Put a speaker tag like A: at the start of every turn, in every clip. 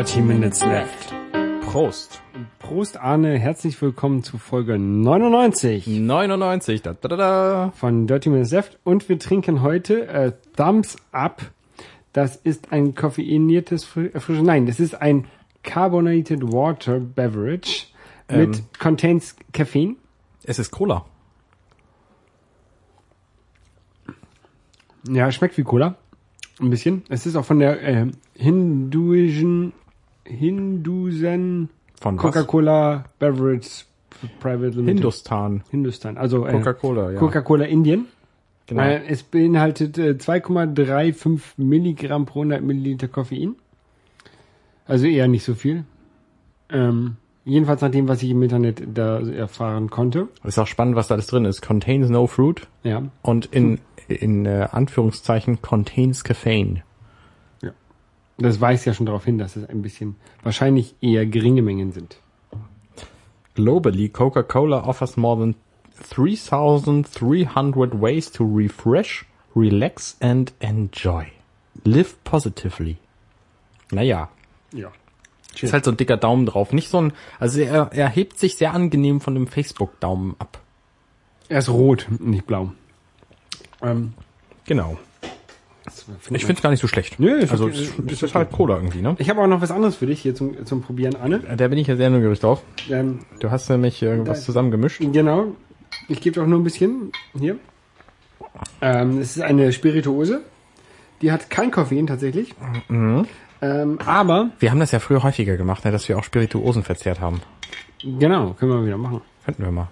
A: 30 Minutes Left.
B: Prost.
A: Prost Arne, herzlich willkommen zu Folge 99
B: 99. Da, da, da, da.
A: von Dirty Minutes Left und wir trinken heute äh, Thumbs Up. Das ist ein koffeiniertes Fr äh, Frische, nein, das ist ein Carbonated Water Beverage mit
B: Ähm.
A: contains Caffeine.
B: Es ist Cola.
A: Ja, schmeckt wie Cola. Ein bisschen. Es ist auch von der äh, hinduischen Hindusen
B: Von?
A: Coca-Cola Beverage Private Limited.
B: Hindustan.
A: Hindustan. Also äh,
B: Coca-Cola, ja.
A: Coca-Cola Indien.
B: Genau.
A: Äh, es beinhaltet äh, 2,35 Milligramm pro 100 Milliliter Koffein. Also eher nicht so viel. Ähm, jedenfalls nach dem, was ich im Internet da erfahren konnte.
B: Ist auch spannend, was da alles drin ist. Contains no fruit
A: Ja.
B: und in, in äh, Anführungszeichen contains caffeine.
A: Das weist ja schon darauf hin, dass es ein bisschen wahrscheinlich eher geringe Mengen sind.
B: Globally, Coca-Cola offers more than 3,300 ways to refresh, relax and enjoy. Live positively. Naja,
A: Ja.
B: ist halt so ein dicker Daumen drauf. Nicht so ein, also er, er hebt sich sehr angenehm von dem Facebook-Daumen ab.
A: Er ist rot, nicht blau. Ähm,
B: Genau. Ich finde es gar nicht so schlecht.
A: Nö, ist
B: also es
A: ist
B: ist halt Cola irgendwie, ne?
A: Ich habe auch noch was anderes für dich hier zum, zum Probieren, Anne.
B: Da bin ich ja sehr neugierig drauf.
A: Ähm,
B: Du hast nämlich irgendwas
A: Da-
B: zusammengemischt.
A: genau. Ich gebe auch nur ein bisschen hier. Ähm, es ist eine Spirituose. Die hat kein Koffein tatsächlich.
B: Mhm.
A: Ähm, aber,
B: Wir haben das ja früher häufiger gemacht, ne, dass wir auch Spirituosen verzehrt haben.
A: genau, können wir wieder machen.
B: Könnten wir mal.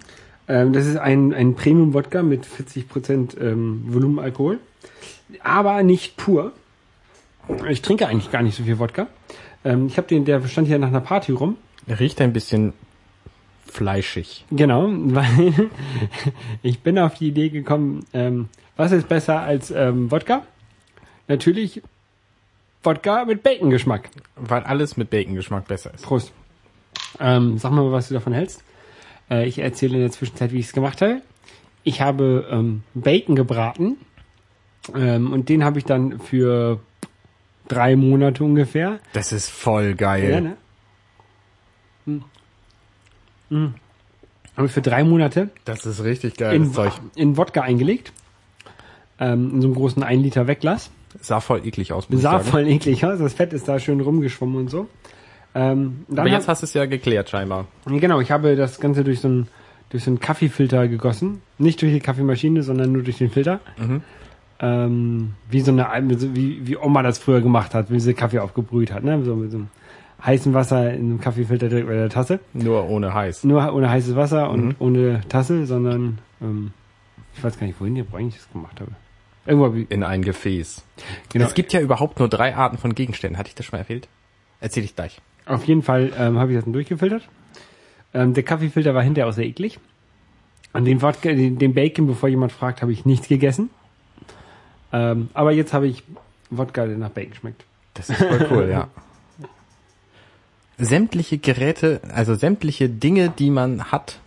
A: Ähm, das ist ein, ein Premium-Wodka mit 40% ähm, Volumenalkohol. Aber nicht pur. Ich trinke eigentlich gar nicht so viel Wodka. Ähm, ich habe den, der stand hier nach einer Party rum.
B: Er riecht ein bisschen fleischig.
A: Genau, weil ich bin auf die Idee gekommen, ähm, was ist besser als ähm, Wodka? Natürlich Wodka mit Bacon-Geschmack.
B: Weil alles mit Bacon-Geschmack besser ist.
A: Prost. Ähm, sag mal, was du davon hältst. Äh, ich erzähle in der Zwischenzeit, wie ich es gemacht habe. Ich habe ähm, Bacon gebraten ähm, und den habe ich dann für drei Monate ungefähr.
B: Das ist voll geil.
A: Ja, ne? Hm. Hm. Habe ich für drei Monate
B: Das ist richtig geil,
A: in,
B: Zeug.
A: in Wodka eingelegt. Ähm, in so einem großen 1 Liter Wegglas.
B: Sah voll eklig aus, muss
A: Sah
B: ich sagen.
A: voll eklig aus. Das Fett ist da schön rumgeschwommen und so. Ähm,
B: Aber jetzt
A: hab,
B: hast du es ja geklärt, scheinbar.
A: genau, ich habe das Ganze durch so einen durch so einen Kaffeefilter gegossen. Nicht durch die Kaffeemaschine, sondern nur durch den Filter.
B: Mhm.
A: Ähm, wie so eine, wie, wie Oma das früher gemacht hat, wie sie Kaffee aufgebrüht hat, ne? So mit so einem heißen Wasser in einem Kaffeefilter direkt bei der Tasse.
B: Nur ohne heiß.
A: Nur ohne heißes Wasser und
B: Mhm.
A: ohne Tasse, sondern ähm, ich weiß gar nicht, wohin ich das gemacht habe. Irgendwo
B: In ein Gefäß.
A: genau,
B: Es gibt ja überhaupt nur drei Arten von Gegenständen. Hatte ich das schon mal erzählt? Erzähl ich gleich.
A: auf jeden Fall ähm, habe ich das dann durchgefiltert. Ähm, der Kaffeefilter war hinterher auch sehr eklig. An den, Wodka, den, den Bacon, bevor jemand fragt, habe ich nichts gegessen. Ähm, aber jetzt habe ich Wodka, der nach Bacon schmeckt.
B: Das ist voll cool, ja. Sämtliche Geräte, also sämtliche Dinge, die man hat,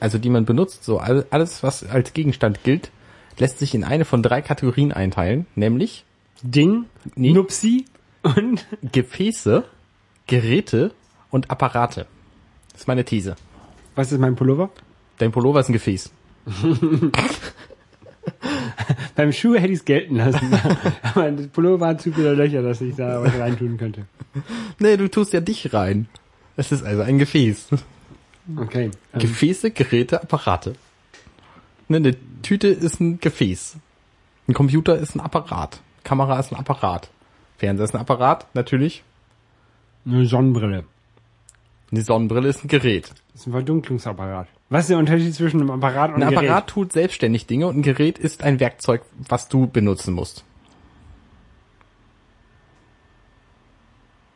B: also die man benutzt, so all- alles, was als Gegenstand gilt, lässt sich in eine von drei Kategorien einteilen, nämlich
A: Ding,
B: Nee.
A: Nupsi und
B: Gefäße, Geräte und Apparate. Das ist meine These.
A: was ist mein Pullover?
B: Dein Pullover ist ein Gefäß.
A: Beim Schuh hätte ich es gelten lassen. aber das Pullover hat zu viele Löcher, dass ich da was reintun könnte.
B: Nee, du tust ja dich rein. Es ist also ein Gefäß.
A: Okay. Ähm,
B: Gefäße, Geräte, Apparate. Ne, eine Tüte ist ein Gefäß. Ein Computer ist ein Apparat. Kamera ist ein Apparat. Fernseher ist ein Apparat, natürlich.
A: eine Sonnenbrille.
B: Eine Sonnenbrille ist ein Gerät.
A: Das ist ein Verdunklungsapparat. Was ist der Unterschied zwischen einem Apparat und
B: Ein
A: einem Gerät?
B: Apparat tut selbstständig Dinge und ein Gerät ist ein Werkzeug, was du benutzen musst.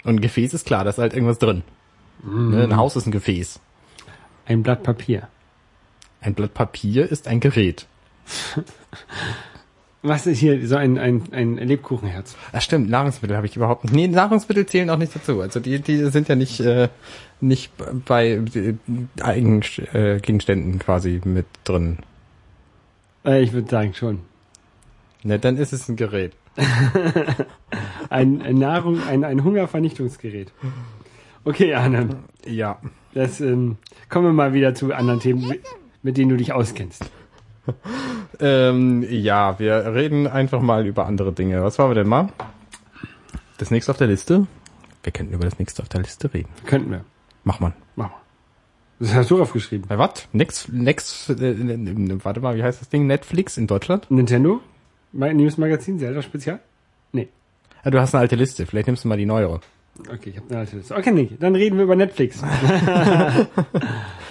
B: Und ein Gefäß ist klar, da ist halt irgendwas drin. Ne, ein Haus ist ein Gefäß.
A: Ein Blatt Papier.
B: Ein Blatt Papier ist ein Gerät.
A: Was ist hier so ein, ein, ein Lebkuchenherz?
B: Ach stimmt, Nahrungsmittel habe ich überhaupt nicht. Nee, Nahrungsmittel zählen auch nicht dazu. Also die, die sind ja nicht, äh, nicht bei äh, Eigen, äh, Gegenständen quasi mit drin.
A: Äh, ich würde sagen schon.
B: Ne, dann ist es ein Gerät.
A: Ein, ein Nahrung, ein, ein Hungervernichtungsgerät. Okay, Arne.
B: Ja.
A: Das, ähm, kommen wir mal wieder zu anderen Themen, mit- denen du dich auskennst.
B: Ähm, ja, wir reden einfach mal über andere Dinge. Was wollen wir denn mal? Das nächste auf der Liste? Wir könnten über das nächste auf der Liste reden.
A: Könnten wir.
B: Mach mal.
A: Machen wir. Das hast du aufgeschrieben.
B: Bei was? Next, next, äh, warte mal, wie heißt das Ding? Netflix in Deutschland?
A: Nintendo? News Magazin, Zelda Spezial? Nee.
B: Ja, du hast eine alte Liste. Vielleicht nimmst du mal die neuere.
A: Okay, ich habe eine alte Liste. Okay, Nick, dann reden wir über Netflix.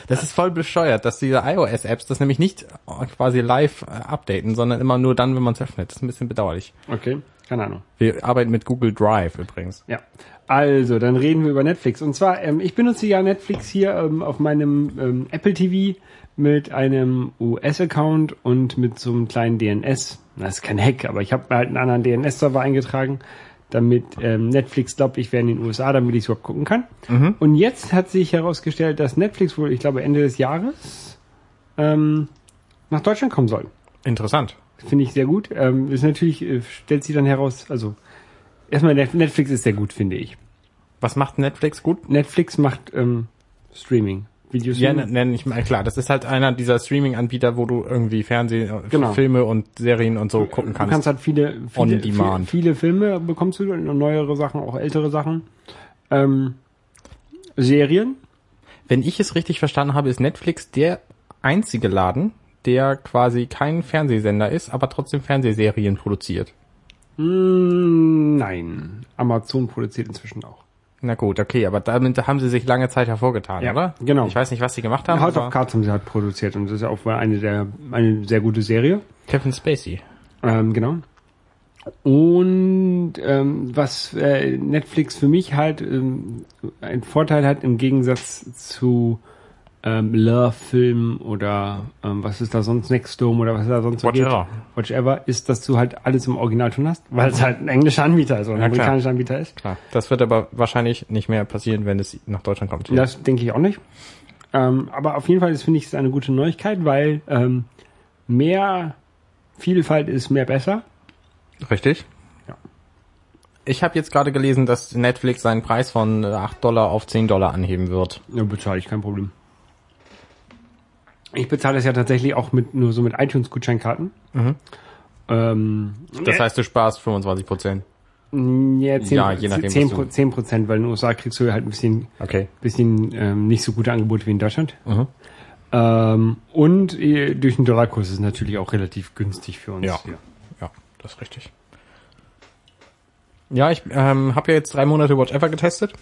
B: Das ist voll bescheuert, dass diese iOS-Apps das nämlich nicht quasi live äh, updaten, sondern immer nur dann, wenn man es öffnet. Das ist ein bisschen bedauerlich.
A: Okay, keine Ahnung.
B: Wir arbeiten mit Google Drive übrigens.
A: Ja. Also, dann reden wir über Netflix. Und zwar, ähm, ich benutze ja Netflix hier ähm, auf meinem ähm, Apple TV mit einem US-Account und mit so einem kleinen DNS. Das ist kein Hack, aber ich habe mir halt einen anderen DNS-Server eingetragen, damit ähm, Netflix glaubt, ich wäre in den USA, damit ich es überhaupt gucken kann. Und jetzt hat sich herausgestellt, dass Netflix wohl, ich glaube, Ende des Jahres ähm, nach Deutschland kommen soll.
B: Interessant.
A: Finde ich sehr gut. Ähm, ist natürlich, äh, stellt sich dann heraus, also erstmal Net- Netflix ist sehr gut, finde ich.
B: Was macht Netflix gut?
A: Netflix macht ähm, Streaming.
B: Ja,
A: Videostreaming.
B: nenne ich mal klar. Das ist halt einer dieser Streaming-Anbieter, wo du irgendwie Fernseh, äh,
A: Genau.
B: Filme und Serien und so gucken
A: Du
B: kannst.
A: kannst halt viele, viele, viele, viele Filme bekommst du, und neuere Sachen, auch ältere Sachen. Ähm, Serien.
B: Wenn ich es richtig verstanden habe, ist Netflix der einzige Laden, der quasi kein Fernsehsender ist, aber trotzdem Fernsehserien produziert.
A: Hm, nein. Amazon produziert inzwischen auch.
B: Na gut, okay, aber damit haben sie sich lange Zeit hervorgetan,
A: Ja,
B: oder?
A: genau.
B: Ich weiß nicht, was sie gemacht haben.
A: House
B: aber
A: of Cards haben sie halt produziert und das ist ja auch eine der, eine sehr gute Serie.
B: Kevin Spacey.
A: Ähm, genau. Und ähm, was äh, Netflix für mich halt ähm, ein Vorteil hat im Gegensatz zu ähm, Love-Filmen oder ähm, was ist da sonst Nextdome oder was ist da sonst so
B: Whatever.
A: geht, Whatever, ist, dass du halt alles im Originalton hast, weil es halt ein englischer Anbieter ist oder ein
B: Ja,
A: amerikanischer Anbieter ist.
B: Klar. Das wird aber wahrscheinlich nicht mehr passieren, wenn es nach Deutschland kommt.
A: Das denke ich auch nicht. Ähm, aber auf jeden Fall finde ich, es eine gute Neuigkeit, weil ähm, mehr Vielfalt ist mehr besser.
B: Richtig?
A: Ja.
B: Ich habe jetzt gerade gelesen, dass Netflix seinen Preis von äh, 8 Dollar auf 10 Dollar anheben wird.
A: Ja, bezahle ich, kein Problem. Ich bezahle das ja tatsächlich auch mit nur so mit iTunes-Gutscheinkarten. Ähm,
B: Das heißt, du sparst 25 Prozent.
A: ja, 10,
B: ja, je nachdem,
A: 10,
B: was du-
A: 10 Prozent, weil in den USA kriegst du halt ein bisschen,
B: Okay.
A: bisschen ähm, nicht so gute Angebote wie in Deutschland.
B: Mhm.
A: Ähm, und äh, durch den Dollarkurs ist es natürlich auch relativ günstig für uns.
B: Ja.
A: hier.
B: Ja, das ist richtig. Ja, ich ähm, habe ja jetzt drei Monate Whatever getestet.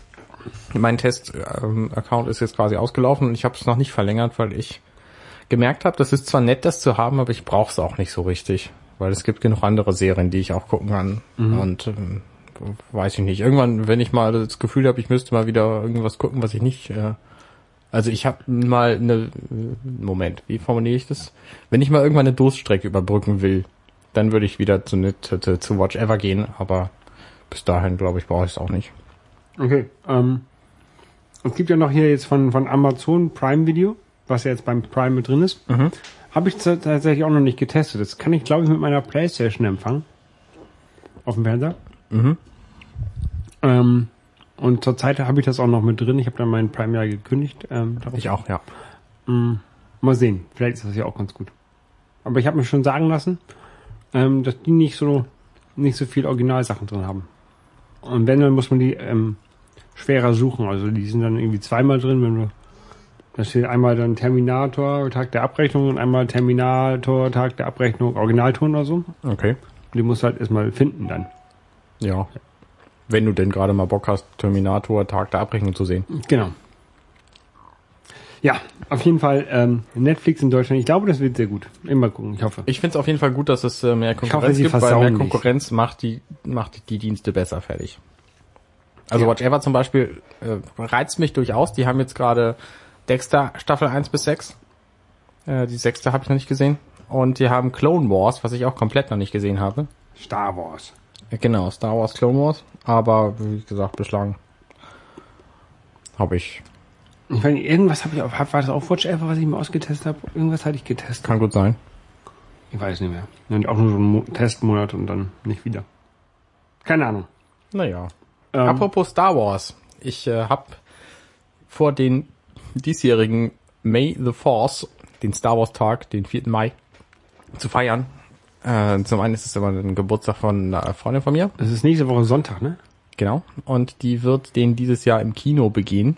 B: Mein Test-Account ist jetzt quasi ausgelaufen und ich habe es noch nicht verlängert, weil ich gemerkt habe, das ist zwar nett, das zu haben, aber ich brauche es auch nicht so richtig. Weil es gibt genug andere Serien, die ich auch gucken kann. Und ähm, weiß ich nicht. Irgendwann, wenn ich mal das Gefühl habe, ich müsste mal wieder irgendwas gucken, was ich nicht... Äh, also ich habe mal eine... Moment, wie formuliere ich das? Wenn ich mal irgendwann eine Durststrecke überbrücken will, dann würde ich wieder zu, zu, zu, zu Watch Ever gehen, aber bis dahin, glaube ich, brauche ich es auch nicht.
A: Okay. Ähm, es gibt ja noch hier jetzt von, von Amazon Prime Video, was ja jetzt beim Prime mit drin ist.
B: Mhm.
A: Habe ich tatsächlich auch noch nicht getestet. Das kann ich, glaube ich, mit meiner Playstation empfangen. Auf dem Fernseher.
B: Mhm.
A: Ähm, und zurzeit habe ich das auch noch mit drin. Ich habe dann meinen Prime ja gekündigt. Ähm.
B: Ich auch, ja.
A: Mal sehen. Vielleicht ist das ja auch ganz gut. Aber ich habe mir schon sagen lassen, ähm, dass die nicht so nicht so viel Originalsachen drin haben. Und wenn, dann muss man die ähm, schwerer suchen. Also die sind dann irgendwie zweimal drin, wenn du da steht einmal dann Terminator, Tag der Abrechnung und einmal Terminator, Tag der Abrechnung, Originalton oder so.
B: Okay.
A: Die musst du halt erstmal finden dann.
B: Ja. Wenn du denn gerade mal Bock hast, Terminator Tag der Abrechnung zu sehen.
A: Genau. Ja, auf jeden Fall ähm, Netflix in Deutschland. Ich glaube, das wird sehr gut. Immer gucken, ich hoffe.
B: Ich finde es auf jeden Fall gut, dass es äh, mehr
A: hoffe,
B: Konkurrenz
A: sie
B: gibt, weil mehr
A: nicht.
B: Konkurrenz macht die, macht die Dienste besser fertig. Also
A: Ja.
B: Watch Ever zum Beispiel äh, reizt mich durchaus. Die haben jetzt gerade Dexter Staffel 1 bis 6. Äh, die sechste habe ich noch nicht gesehen. Und die haben Clone Wars, was ich auch komplett noch nicht gesehen habe.
A: Star Wars.
B: Äh, Genau, Star Wars Clone Wars. Aber wie gesagt, bislang habe ich.
A: Ich meine, irgendwas habe ich auch, war das auch Watch Ever, was ich mal ausgetestet habe? Irgendwas hatte ich getestet.
B: Kann gut sein.
A: Ich weiß nicht mehr. Und auch nur so einen Mo Testmonat und dann nicht wieder. Keine Ahnung.
B: Naja.
A: Ähm,
B: Apropos Star Wars. Ich äh, habe vor den diesjährigen May the Force, den Star Wars Tag, den 4. Mai, zu feiern. Äh, zum einen ist es immer ein Geburtstag von einer Freundin von mir.
A: Das ist nächste Woche Sonntag, ne?
B: Genau. Und die wird den dieses Jahr im Kino begehen.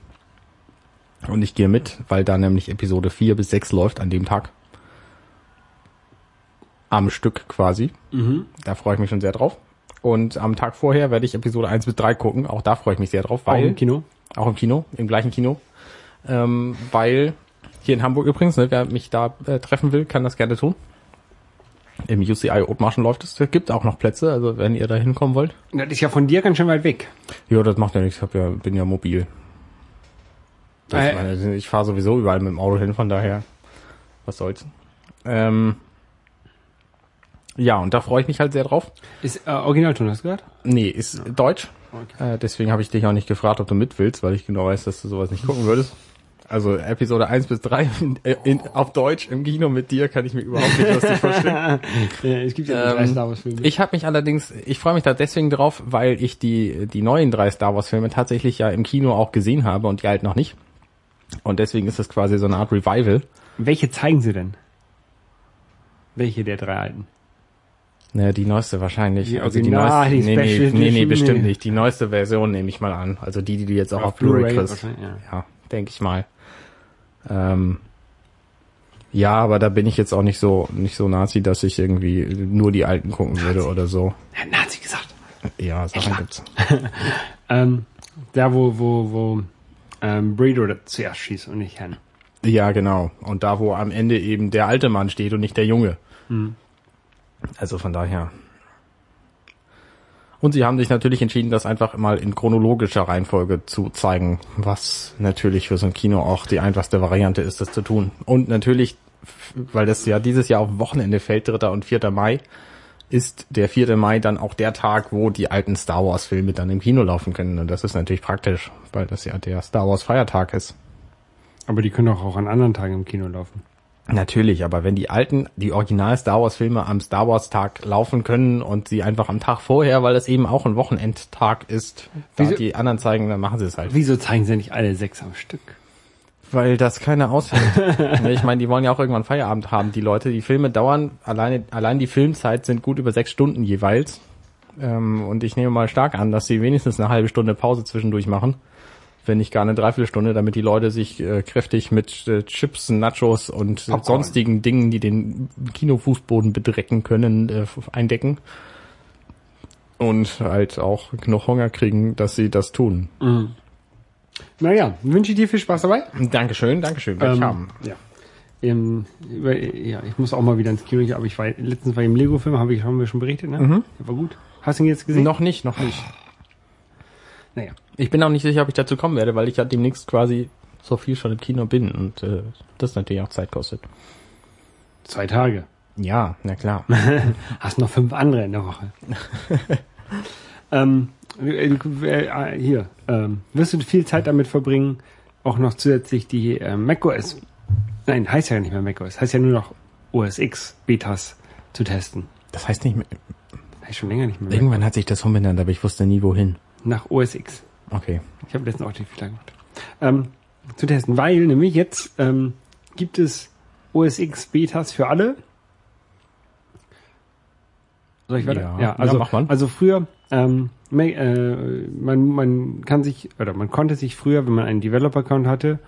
B: Und ich gehe mit, weil da nämlich Episode 4 bis 6 läuft an dem Tag. Am Stück quasi. Da freue ich mich schon sehr drauf. Und am Tag vorher werde ich Episode 1 bis 3 gucken. Auch da freue ich mich sehr drauf,
A: Auch
B: weil
A: im Kino.
B: auch im Kino, im gleichen Kino. Ähm, weil hier in Hamburg übrigens, ne, wer mich da äh, treffen will, kann das gerne tun. Im UCI Othmarschen läuft es. Gibt auch noch Plätze, also wenn ihr da hinkommen wollt.
A: Das ist ja von dir ganz schön weit weg.
B: Ja, das macht ja nichts. Ich hab ja, bin ja mobil.
A: Äh.
B: meine, ich fahre sowieso überall mit dem Auto hin, von daher, was soll's. Ähm, ja, und da freue ich mich halt sehr drauf.
A: Ist äh, Originalton, hast du gehört?
B: Nee, ist Deutsch.
A: Okay.
B: Äh, deswegen habe ich dich auch nicht gefragt, ob du mit willst, weil ich genau weiß, dass du sowas nicht gucken würdest. Also Episode 1 bis 3 in, in, auf Deutsch im Kino mit dir kann ich mir überhaupt nicht lustig vorstellen.
A: Ja, es gibt ja ähm, drei Star Wars Filme.
B: Ich habe mich allerdings, ich freue mich da deswegen drauf, weil ich die, die neuen drei Star Wars Filme tatsächlich ja im Kino auch gesehen habe und die alten noch nicht. Und deswegen ist das quasi so eine Art Revival.
A: Welche zeigen sie denn? Welche der drei alten?
B: Naja, die neueste wahrscheinlich.
A: Die
B: also die neueste,
A: die
B: nee, nee, nee, nee, bestimmt nicht. Die neueste Version nehme ich mal an. Also die, die du jetzt auch
A: Auf
B: Blu-ray kriegst.
A: Ja,
B: denke ich mal. Ähm, ja, aber da bin ich jetzt auch nicht so nicht so Nazi, dass ich irgendwie nur die alten gucken würde oder so.
A: Hat Nazi gesagt.
B: Ja, Sachen gibt's.
A: Ähm, da wo, wo, wo ähm, Breeder zuerst schießt und nicht Han.
B: Ja, genau. Und da, wo am Ende eben der alte Mann steht und nicht der Junge. Also von daher. Und sie haben sich natürlich entschieden, das einfach mal in chronologischer Reihenfolge zu zeigen, was natürlich für so ein Kino auch die einfachste Variante ist, das zu tun. Und natürlich, weil das ja dieses Jahr auf Wochenende fällt, 3. und 4. Mai, ist der 4. Mai dann auch der Tag, wo die alten Star Wars Filme dann im Kino laufen können. Und das ist natürlich praktisch, weil das ja der Star Wars Feiertag ist.
A: Aber die können doch auch an anderen Tagen im Kino laufen.
B: Natürlich, aber wenn die alten, die Original Star Wars Filme am Star Wars Tag laufen können und sie einfach am Tag vorher, weil es eben auch ein Wochenendtag ist, da
A: Wieso-
B: die anderen zeigen, dann machen sie es halt.
A: Wieso zeigen sie nicht alle sechs am Stück?
B: Weil das keiner aushält. Ich meine, die wollen ja auch irgendwann Feierabend haben, die Leute. Die Filme dauern, alleine, allein die Filmzeit sind gut über sechs Stunden jeweils. Ähm, und ich nehme mal stark an, dass sie wenigstens eine halbe Stunde Pause zwischendurch machen. Wenn nicht gar eine Dreiviertelstunde, damit die Leute sich äh, kräftig mit äh, Chips, Nachos und
A: Popcorn.
B: sonstigen Dingen, die den Kinofußboden bedrecken können, äh, eindecken. Und halt auch genug Hunger kriegen, dass sie das tun.
A: Naja, wünsche ich dir viel Spaß dabei.
B: Dankeschön, Dankeschön, werde ich
A: Ähm,
B: haben.
A: Ja. Ähm, über, ja, ich muss auch mal wieder ins Kino, aber ich war letztens war ich im Lego-Film, habe ich haben wir schon berichtet, ne? Der war gut. Hast du ihn jetzt gesehen?
B: Noch nicht, noch nicht.
A: Naja.
B: Ich bin auch nicht sicher, ob ich dazu kommen werde, weil ich ja demnächst quasi so viel schon im Kino bin und äh, das natürlich auch Zeit kostet.
A: Zwei Tage.
B: Ja, na klar.
A: Hast noch fünf andere in der Woche. ähm, äh, äh, hier, ähm, wirst du viel Zeit damit verbringen, auch noch zusätzlich die äh, macOS, nein, heißt ja nicht mehr macOS, heißt ja nur noch OS X Betas zu testen.
B: Das heißt nicht mehr.
A: Heißt schon länger nicht mehr.
B: Irgendwann hat sich das umbenannt, aber ich wusste nie wohin.
A: Nach OS X.
B: Okay.
A: Ich habe letztens auch die Fehler gemacht. Ähm, zu testen, weil nämlich jetzt ähm, gibt es OS X Betas für alle. Soll ich weiter?
B: Ja.
A: ja also,
B: Ja,
A: also früher, ähm, äh, man, man kann sich, oder man konnte sich früher, wenn man einen Developer-Account hatte,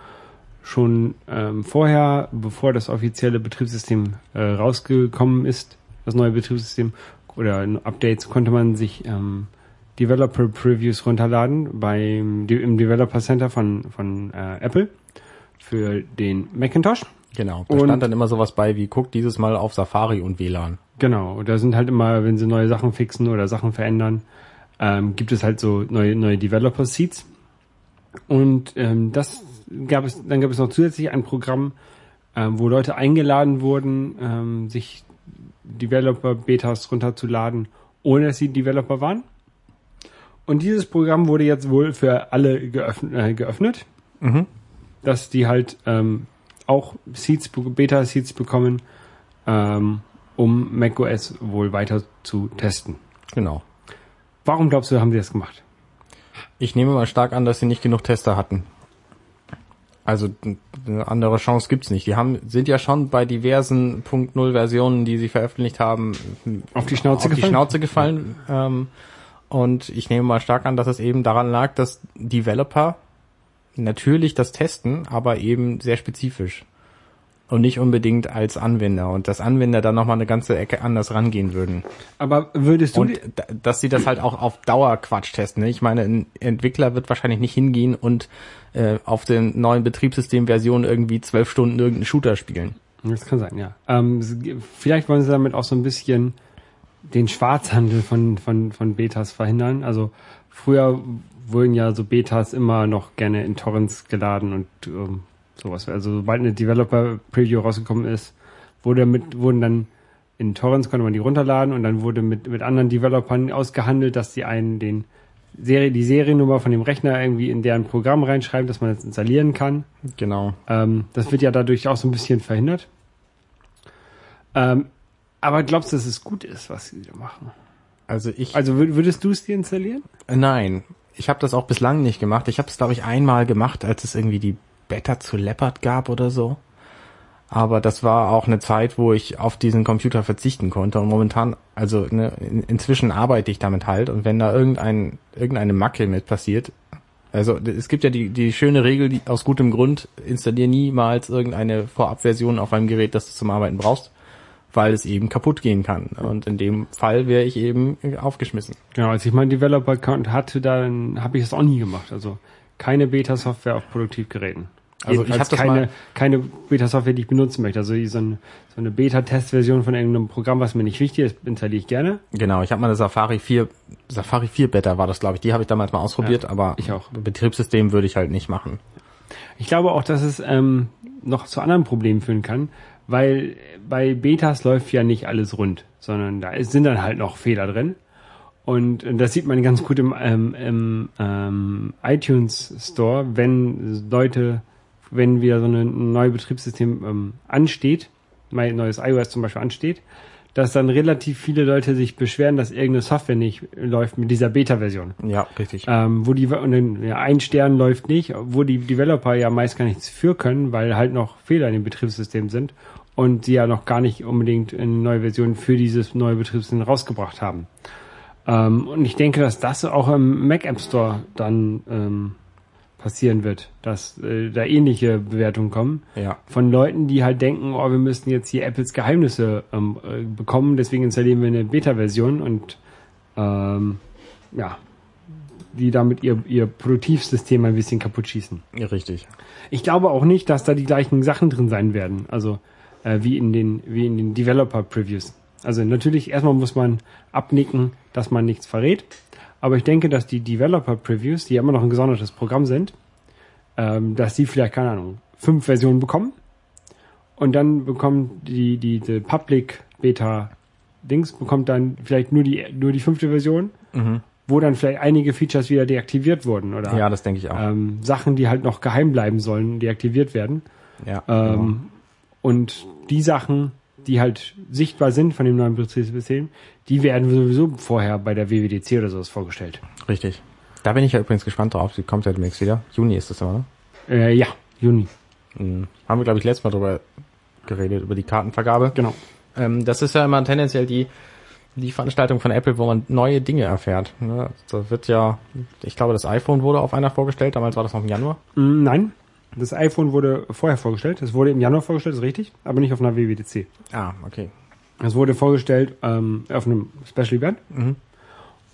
A: schon ähm, vorher, bevor das offizielle Betriebssystem äh, rausgekommen ist, das neue Betriebssystem oder Updates, konnte man sich ähm, Developer Previews runterladen beim im Developer Center von von äh, Apple für den Macintosh.
B: Genau. Da
A: Und-
B: stand dann immer sowas bei wie, guck dieses Mal auf Safari und WLAN.
A: Genau, da sind halt immer, wenn sie neue Sachen fixen oder Sachen verändern, ähm, gibt es halt so neue, neue Developer Seats. Und ähm, das gab es, dann gab es noch zusätzlich ein Programm, ähm, wo Leute eingeladen wurden, ähm, sich Developer Betas runterzuladen, ohne dass sie Developer waren. Und dieses Programm wurde jetzt wohl für alle geöffnet, äh, geöffnet dass die halt ähm, auch Seeds, Beta-Seeds bekommen, ähm, um macOS wohl weiter zu testen.
B: Genau.
A: Warum glaubst du, haben sie das gemacht?
B: Ich nehme mal stark an, dass sie nicht genug Tester hatten. Also eine andere Chance gibt's nicht. Die haben sind ja schon bei diversen Punkt Null Versionen, die sie veröffentlicht haben,
A: Auf die Schnauze
B: auf die
A: gefallen?
B: Schnauze gefallen. Ähm, und ich nehme mal stark an, dass es eben daran lag, dass Developer natürlich das testen, aber eben sehr spezifisch. Und nicht unbedingt als Anwender. Und dass Anwender dann nochmal eine ganze Ecke anders rangehen würden.
A: Aber würdest du,
B: Und da- dass sie das halt auch auf Dauer Quatsch testen. Ne? Ich meine, ein Entwickler wird wahrscheinlich nicht hingehen und äh, auf den neuen Betriebssystemversionen irgendwie zwölf Stunden irgendeinen Shooter spielen.
A: das kann sein, ja. Ähm, vielleicht wollen sie damit auch so ein bisschen den Schwarzhandel von, von, von Betas verhindern. Also früher wurden ja so Betas immer noch gerne in Torrents geladen und ähm, sowas. Also sobald eine Developer-Preview rausgekommen ist, wurde mit, wurden dann in Torrents konnte man die runterladen und dann wurde mit, mit anderen Developern ausgehandelt, dass die einen den Serie, die Seriennummer von dem Rechner irgendwie in deren Programm reinschreiben, dass man das installieren kann.
B: Genau.
A: Ähm, das wird ja dadurch auch so ein bisschen verhindert. Ähm, aber glaubst du, dass es gut ist, was sie da machen?
B: Also ich.
A: Also wür- würdest du es dir installieren?
B: Äh, Nein, ich habe das auch bislang nicht gemacht. Ich habe es, glaube ich, einmal gemacht, als es irgendwie die Beta zu Leopard gab oder so. Aber das war auch eine Zeit, wo ich auf diesen Computer verzichten konnte. Und momentan, also ne, in, inzwischen arbeite ich damit halt. Und wenn da irgendein, irgendeine Macke mit passiert, also es gibt ja die, die schöne Regel, die aus gutem Grund, installier niemals irgendeine Vorabversion auf einem Gerät, das du zum Arbeiten brauchst, weil es eben kaputt gehen kann. Und in dem Fall wäre ich eben aufgeschmissen.
A: Genau, als ich meinen Developer-Account hatte, dann habe ich das auch nie gemacht. Also keine Beta-Software auf Produktivgeräten.
B: Also ich
A: Jedenfalls
B: hab das
A: keine, keine Beta-Software, die ich benutzen möchte. Also so eine, so eine Beta-Test-Version von irgendeinem Programm, was mir nicht wichtig ist, installiere ich gerne.
B: Genau, ich habe mal eine Safari 4, Safari 4 Beta war das, glaube ich. Die habe ich damals mal ausprobiert,
A: Ja,
B: aber
A: ich auch.
B: Betriebssystem würde ich halt nicht machen.
A: Ich glaube auch, dass es ähm, noch zu anderen Problemen führen kann, weil bei Betas läuft ja nicht alles rund, sondern da sind dann halt noch Fehler drin. Und das sieht man ganz gut im, ähm, im ähm, iTunes Store, wenn Leute, wenn wieder so ein neues Betriebssystem ähm, ansteht, mein neues iOS zum Beispiel ansteht, dass dann relativ viele Leute sich beschweren, dass irgendeine Software nicht läuft mit dieser Beta-Version
B: Ja, richtig.
A: ähm, wo die und ja, ein Stern läuft nicht, wo die Developer ja meist gar nichts für können, weil halt noch Fehler in dem Betriebssystem sind und sie ja noch gar nicht unbedingt eine neue Version für dieses neue Betriebssystem rausgebracht haben. Ähm, und ich denke, dass das auch im Mac App Store dann ähm, passieren wird, dass äh, da ähnliche Bewertungen kommen
B: Ja.
A: von Leuten, die halt denken, oh, wir müssen jetzt hier Apples Geheimnisse ähm, äh, bekommen, deswegen installieren wir eine Beta-Version und ähm, ja, die damit ihr, ihr Produktivsystem ein bisschen kaputt schießen.
B: ja, richtig.
A: Ich glaube auch nicht, dass da die gleichen Sachen drin sein werden, also äh, wie in den wie in den Developer Previews. Also natürlich erstmal muss man abnicken, dass man nichts verrät, aber ich denke, dass die Developer Previews, die ja immer noch ein gesondertes Programm sind, ähm, dass die vielleicht keine Ahnung fünf Versionen bekommen und dann bekommt die die, die Public Beta Dings bekommt dann vielleicht nur die nur die fünfte Version, wo dann vielleicht einige Features wieder deaktiviert wurden oder
B: Ja, das denke ich auch.
A: ähm, Sachen, die halt noch geheim bleiben sollen, deaktiviert werden.
B: ja. genau.
A: Ähm, Und die Sachen, die halt sichtbar sind von dem neuen Betriebssystem, die werden sowieso vorher bei der WWDC oder sowas vorgestellt.
B: Richtig. Da bin ich ja übrigens gespannt drauf. Sie kommt ja demnächst wieder. Juni ist das immer, ne?
A: Äh, ja, Juni.
B: Mhm. Haben wir, glaube ich, letztes Mal drüber geredet, über die Kartenvergabe.
A: Genau.
B: Ähm, das ist ja immer tendenziell die, die Veranstaltung von Apple, wo man neue Dinge erfährt. Ne? Da wird ja, ich glaube, das iPhone wurde auf einer vorgestellt. Damals war das noch im Januar.
A: Mm, nein, das iPhone wurde vorher vorgestellt. Es wurde im Januar vorgestellt, ist richtig, aber nicht auf einer WWDC.
B: Ah, okay.
A: Es wurde vorgestellt ähm, auf einem Special Event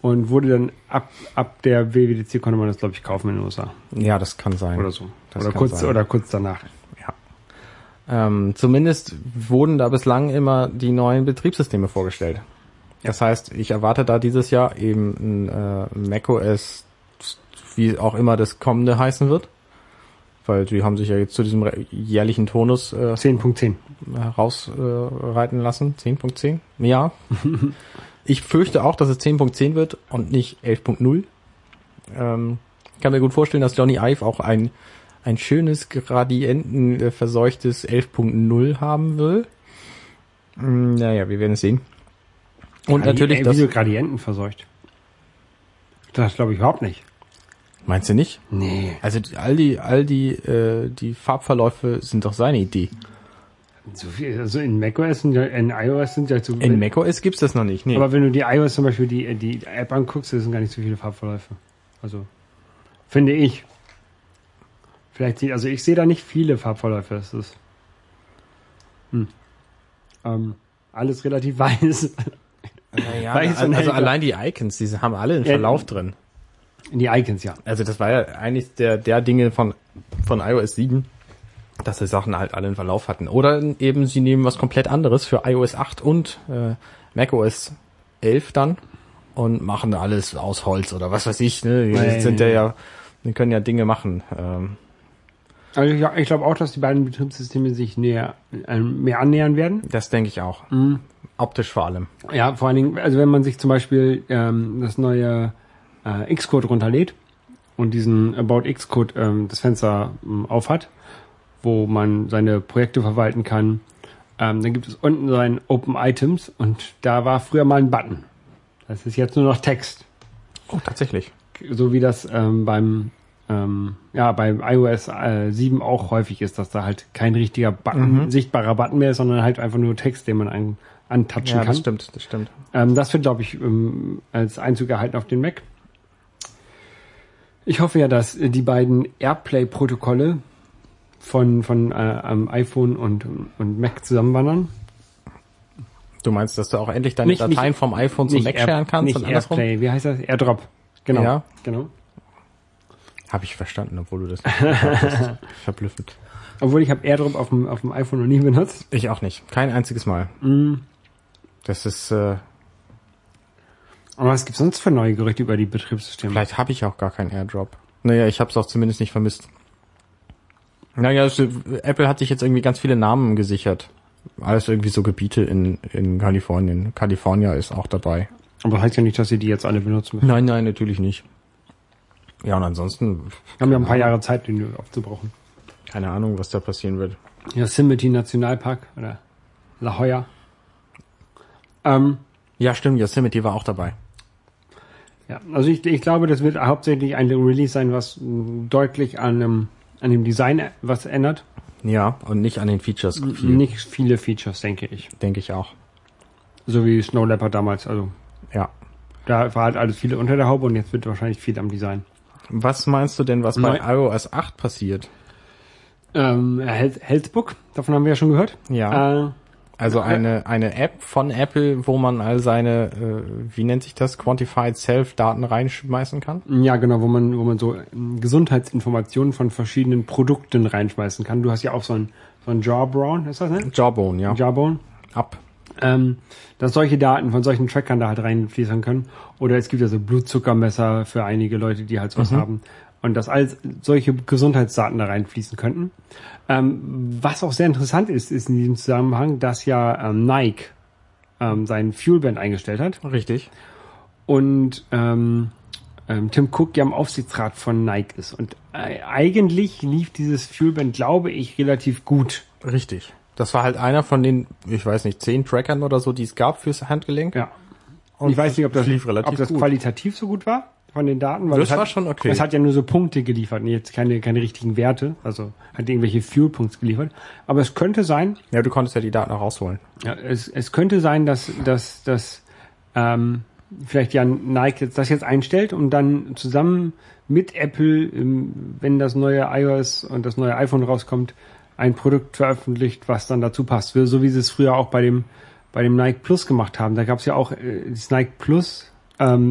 A: und wurde dann ab, ab der WWDC konnte man das, glaube ich, kaufen in den USA.
B: Ja, das kann sein.
A: Oder so.
B: Das
A: oder kurz
B: sein.
A: oder kurz danach.
B: Ja. Ähm, zumindest wurden da bislang immer die neuen Betriebssysteme vorgestellt. Das heißt, ich erwarte da dieses Jahr eben ein äh, macOS, wie auch immer das kommende heißen wird. Weil die haben sich ja jetzt zu diesem jährlichen Tonus äh,
A: 10.10.
B: herausreiten äh, lassen. 10.10? Ja. ich fürchte auch, dass es 10.10 wird und nicht 11.0. Ähm, kann mir gut vorstellen, dass Johnny Ive auch ein, ein schönes, gradientenverseuchtes 11.0 haben will. Mm, Naja, wir werden es sehen. Und
A: Gradi-
B: natürlich
A: äh,
B: das,
A: Wieso Gradienten verseucht? Das glaube ich überhaupt nicht.
B: Meinst du nicht?
A: Nee.
B: Also all die, all die, äh, die Farbverläufe sind doch seine Idee.
A: So viel, also in macOS und in iOS sind ja so.
B: In macOS gibt's das noch nicht. Nee.
A: aber wenn du die iOS zum Beispiel die, die App anguckst, das sind gar nicht so viele Farbverläufe. Also, finde ich. Vielleicht sieht, also ich sehe da nicht viele Farbverläufe. Das ist, hm. ähm, alles relativ weiß.
B: naja, also, also allein die Icons, die haben alle einen
A: Ja,
B: Verlauf drin.
A: Die Icons, ja.
B: Also das war ja eines der, der Dinge von, von iOS 7, dass die Sachen halt alle einen Verlauf hatten. Oder eben sie nehmen was komplett anderes für iOS 8 und äh, macOS 11 dann und machen alles aus Holz oder was weiß ich. Ne? Die sind ja, ja, die können ja Dinge machen. Ähm,
A: Also ich, ich glaube auch, dass die beiden Betriebssysteme sich näher, äh, mehr annähern werden.
B: das denke ich auch. Optisch vor allem.
A: Ja, vor allen Dingen, also wenn man sich zum Beispiel ähm, das neue äh, Xcode runterlädt und diesen About Xcode ähm, das Fenster ähm, aufhat, wo man seine Projekte verwalten kann, ähm, dann gibt es unten so ein Open Items und da war früher mal ein Button. Das ist jetzt nur noch Text.
B: Oh, tatsächlich.
A: So wie das ähm, beim ähm, ja beim iOS äh, 7 auch häufig ist, dass da halt kein richtiger Button, sichtbarer Button mehr ist, sondern halt einfach nur Text, den man an, antatschen
B: Ja,
A: kann.
B: das stimmt, das stimmt.
A: Ähm, das wird, glaube ich, ähm, als Einzug erhalten auf den Mac. Ich hoffe ja, dass äh, die beiden Airplay-Protokolle von, von äh, am iPhone und, und Mac zusammenwandern.
B: Du meinst, dass du auch endlich deine
A: Nicht-
B: Dateien
A: nicht-
B: vom iPhone zum Mac
A: Air-
B: scheren kannst
A: nicht
B: und andersrum?
A: Airplay, wie heißt das? AirDrop. Genau.
B: Ja.
A: genau.
B: Habe ich verstanden, obwohl du das nicht. Verblüffend.
A: Obwohl ich habe AirDrop auf dem, auf dem iPhone noch nie benutzt.
B: Ich auch nicht. Kein einziges Mal. Das ist, äh,
A: Aber was gibt's sonst für neue Gerüchte über die Betriebssysteme?
B: vielleicht habe ich auch gar keinen Airdrop. Naja, ich habe es auch zumindest nicht vermisst. Naja, es, Apple hat sich jetzt irgendwie ganz viele Namen gesichert. Alles irgendwie so Gebiete in, in Kalifornien. California ist auch dabei.
A: Aber heißt ja nicht, dass sie die jetzt alle benutzen müssen.
B: Nein, nein, natürlich nicht. Ja, und ansonsten,
A: Wir haben ja ein paar Jahre Zeit, den aufzubrauchen.
B: keine Ahnung, was da passieren wird.
A: Yosemite Nationalpark oder La Jolla. Ähm,
B: Ja, stimmt, Yosemite war auch dabei.
A: Ja, also ich, ich glaube, das wird hauptsächlich ein Release sein, was deutlich an dem, an dem Design was ändert.
B: Ja, und nicht an den Features viel,
A: Nicht viele Features, denke ich.
B: denke ich auch.
A: So wie Snow Leopard damals. Also
B: Ja.
A: da war halt alles viele unter der Haube und jetzt wird wahrscheinlich viel am Design.
B: Was meinst du denn, was bei
A: Neu-
B: iOS 8 passiert?
A: Ähm, Health, Healthbook, davon haben wir ja schon gehört.
B: Ja.
A: Äh,
B: Also eine, eine App von Apple, wo man all seine, äh, wie nennt sich das, Quantified Self-Daten reinschmeißen kann?
A: ja, genau, wo man, wo man so ähm, Gesundheitsinformationen von verschiedenen Produkten reinschmeißen kann. Du hast ja auch so ein, so ein Jawbone, ist das, ne?
B: Jawbone, ja.
A: Jawbone.
B: Ab.
A: ähm, dass solche Daten von solchen Trackern da halt reinfließen können. Oder es gibt ja so Blutzuckermesser für einige Leute, die halt sowas haben. Und dass all solche Gesundheitsdaten da reinfließen könnten. Ähm, was auch sehr interessant ist, ist in diesem Zusammenhang, dass ja ähm, Nike ähm, seinen Fuelband eingestellt hat.
B: Richtig.
A: Und ähm, ähm, Tim Cook ja im Aufsichtsrat von Nike ist. Und äh, eigentlich lief dieses Fuelband, glaube ich, relativ gut.
B: Richtig. Das war halt einer von den, ich weiß nicht, zehn Trackern oder so, die es gab fürs Handgelenk.
A: Ja.
B: Und
A: ich weiß nicht, ob das,
B: lief relativ
A: ob das
B: gut.
A: qualitativ so gut war von den Daten. Weil
B: Das
A: es hat,
B: war schon okay.
A: Es hat ja nur so Punkte geliefert, jetzt keine, keine richtigen Werte. Also hat irgendwelche Fuel-Punkte geliefert. Aber es könnte sein,
B: Ja, du konntest ja die Daten auch rausholen.
A: ja, es, es könnte sein, dass, dass, dass ähm, vielleicht ja Nike jetzt das jetzt einstellt und dann zusammen mit Apple, ähm, wenn das neue iOS und das neue iPhone rauskommt, ein Produkt veröffentlicht, was dann dazu passt. So wie sie es früher auch bei dem bei dem Nike Plus gemacht haben. Da gab es ja auch äh, das Nike Plus,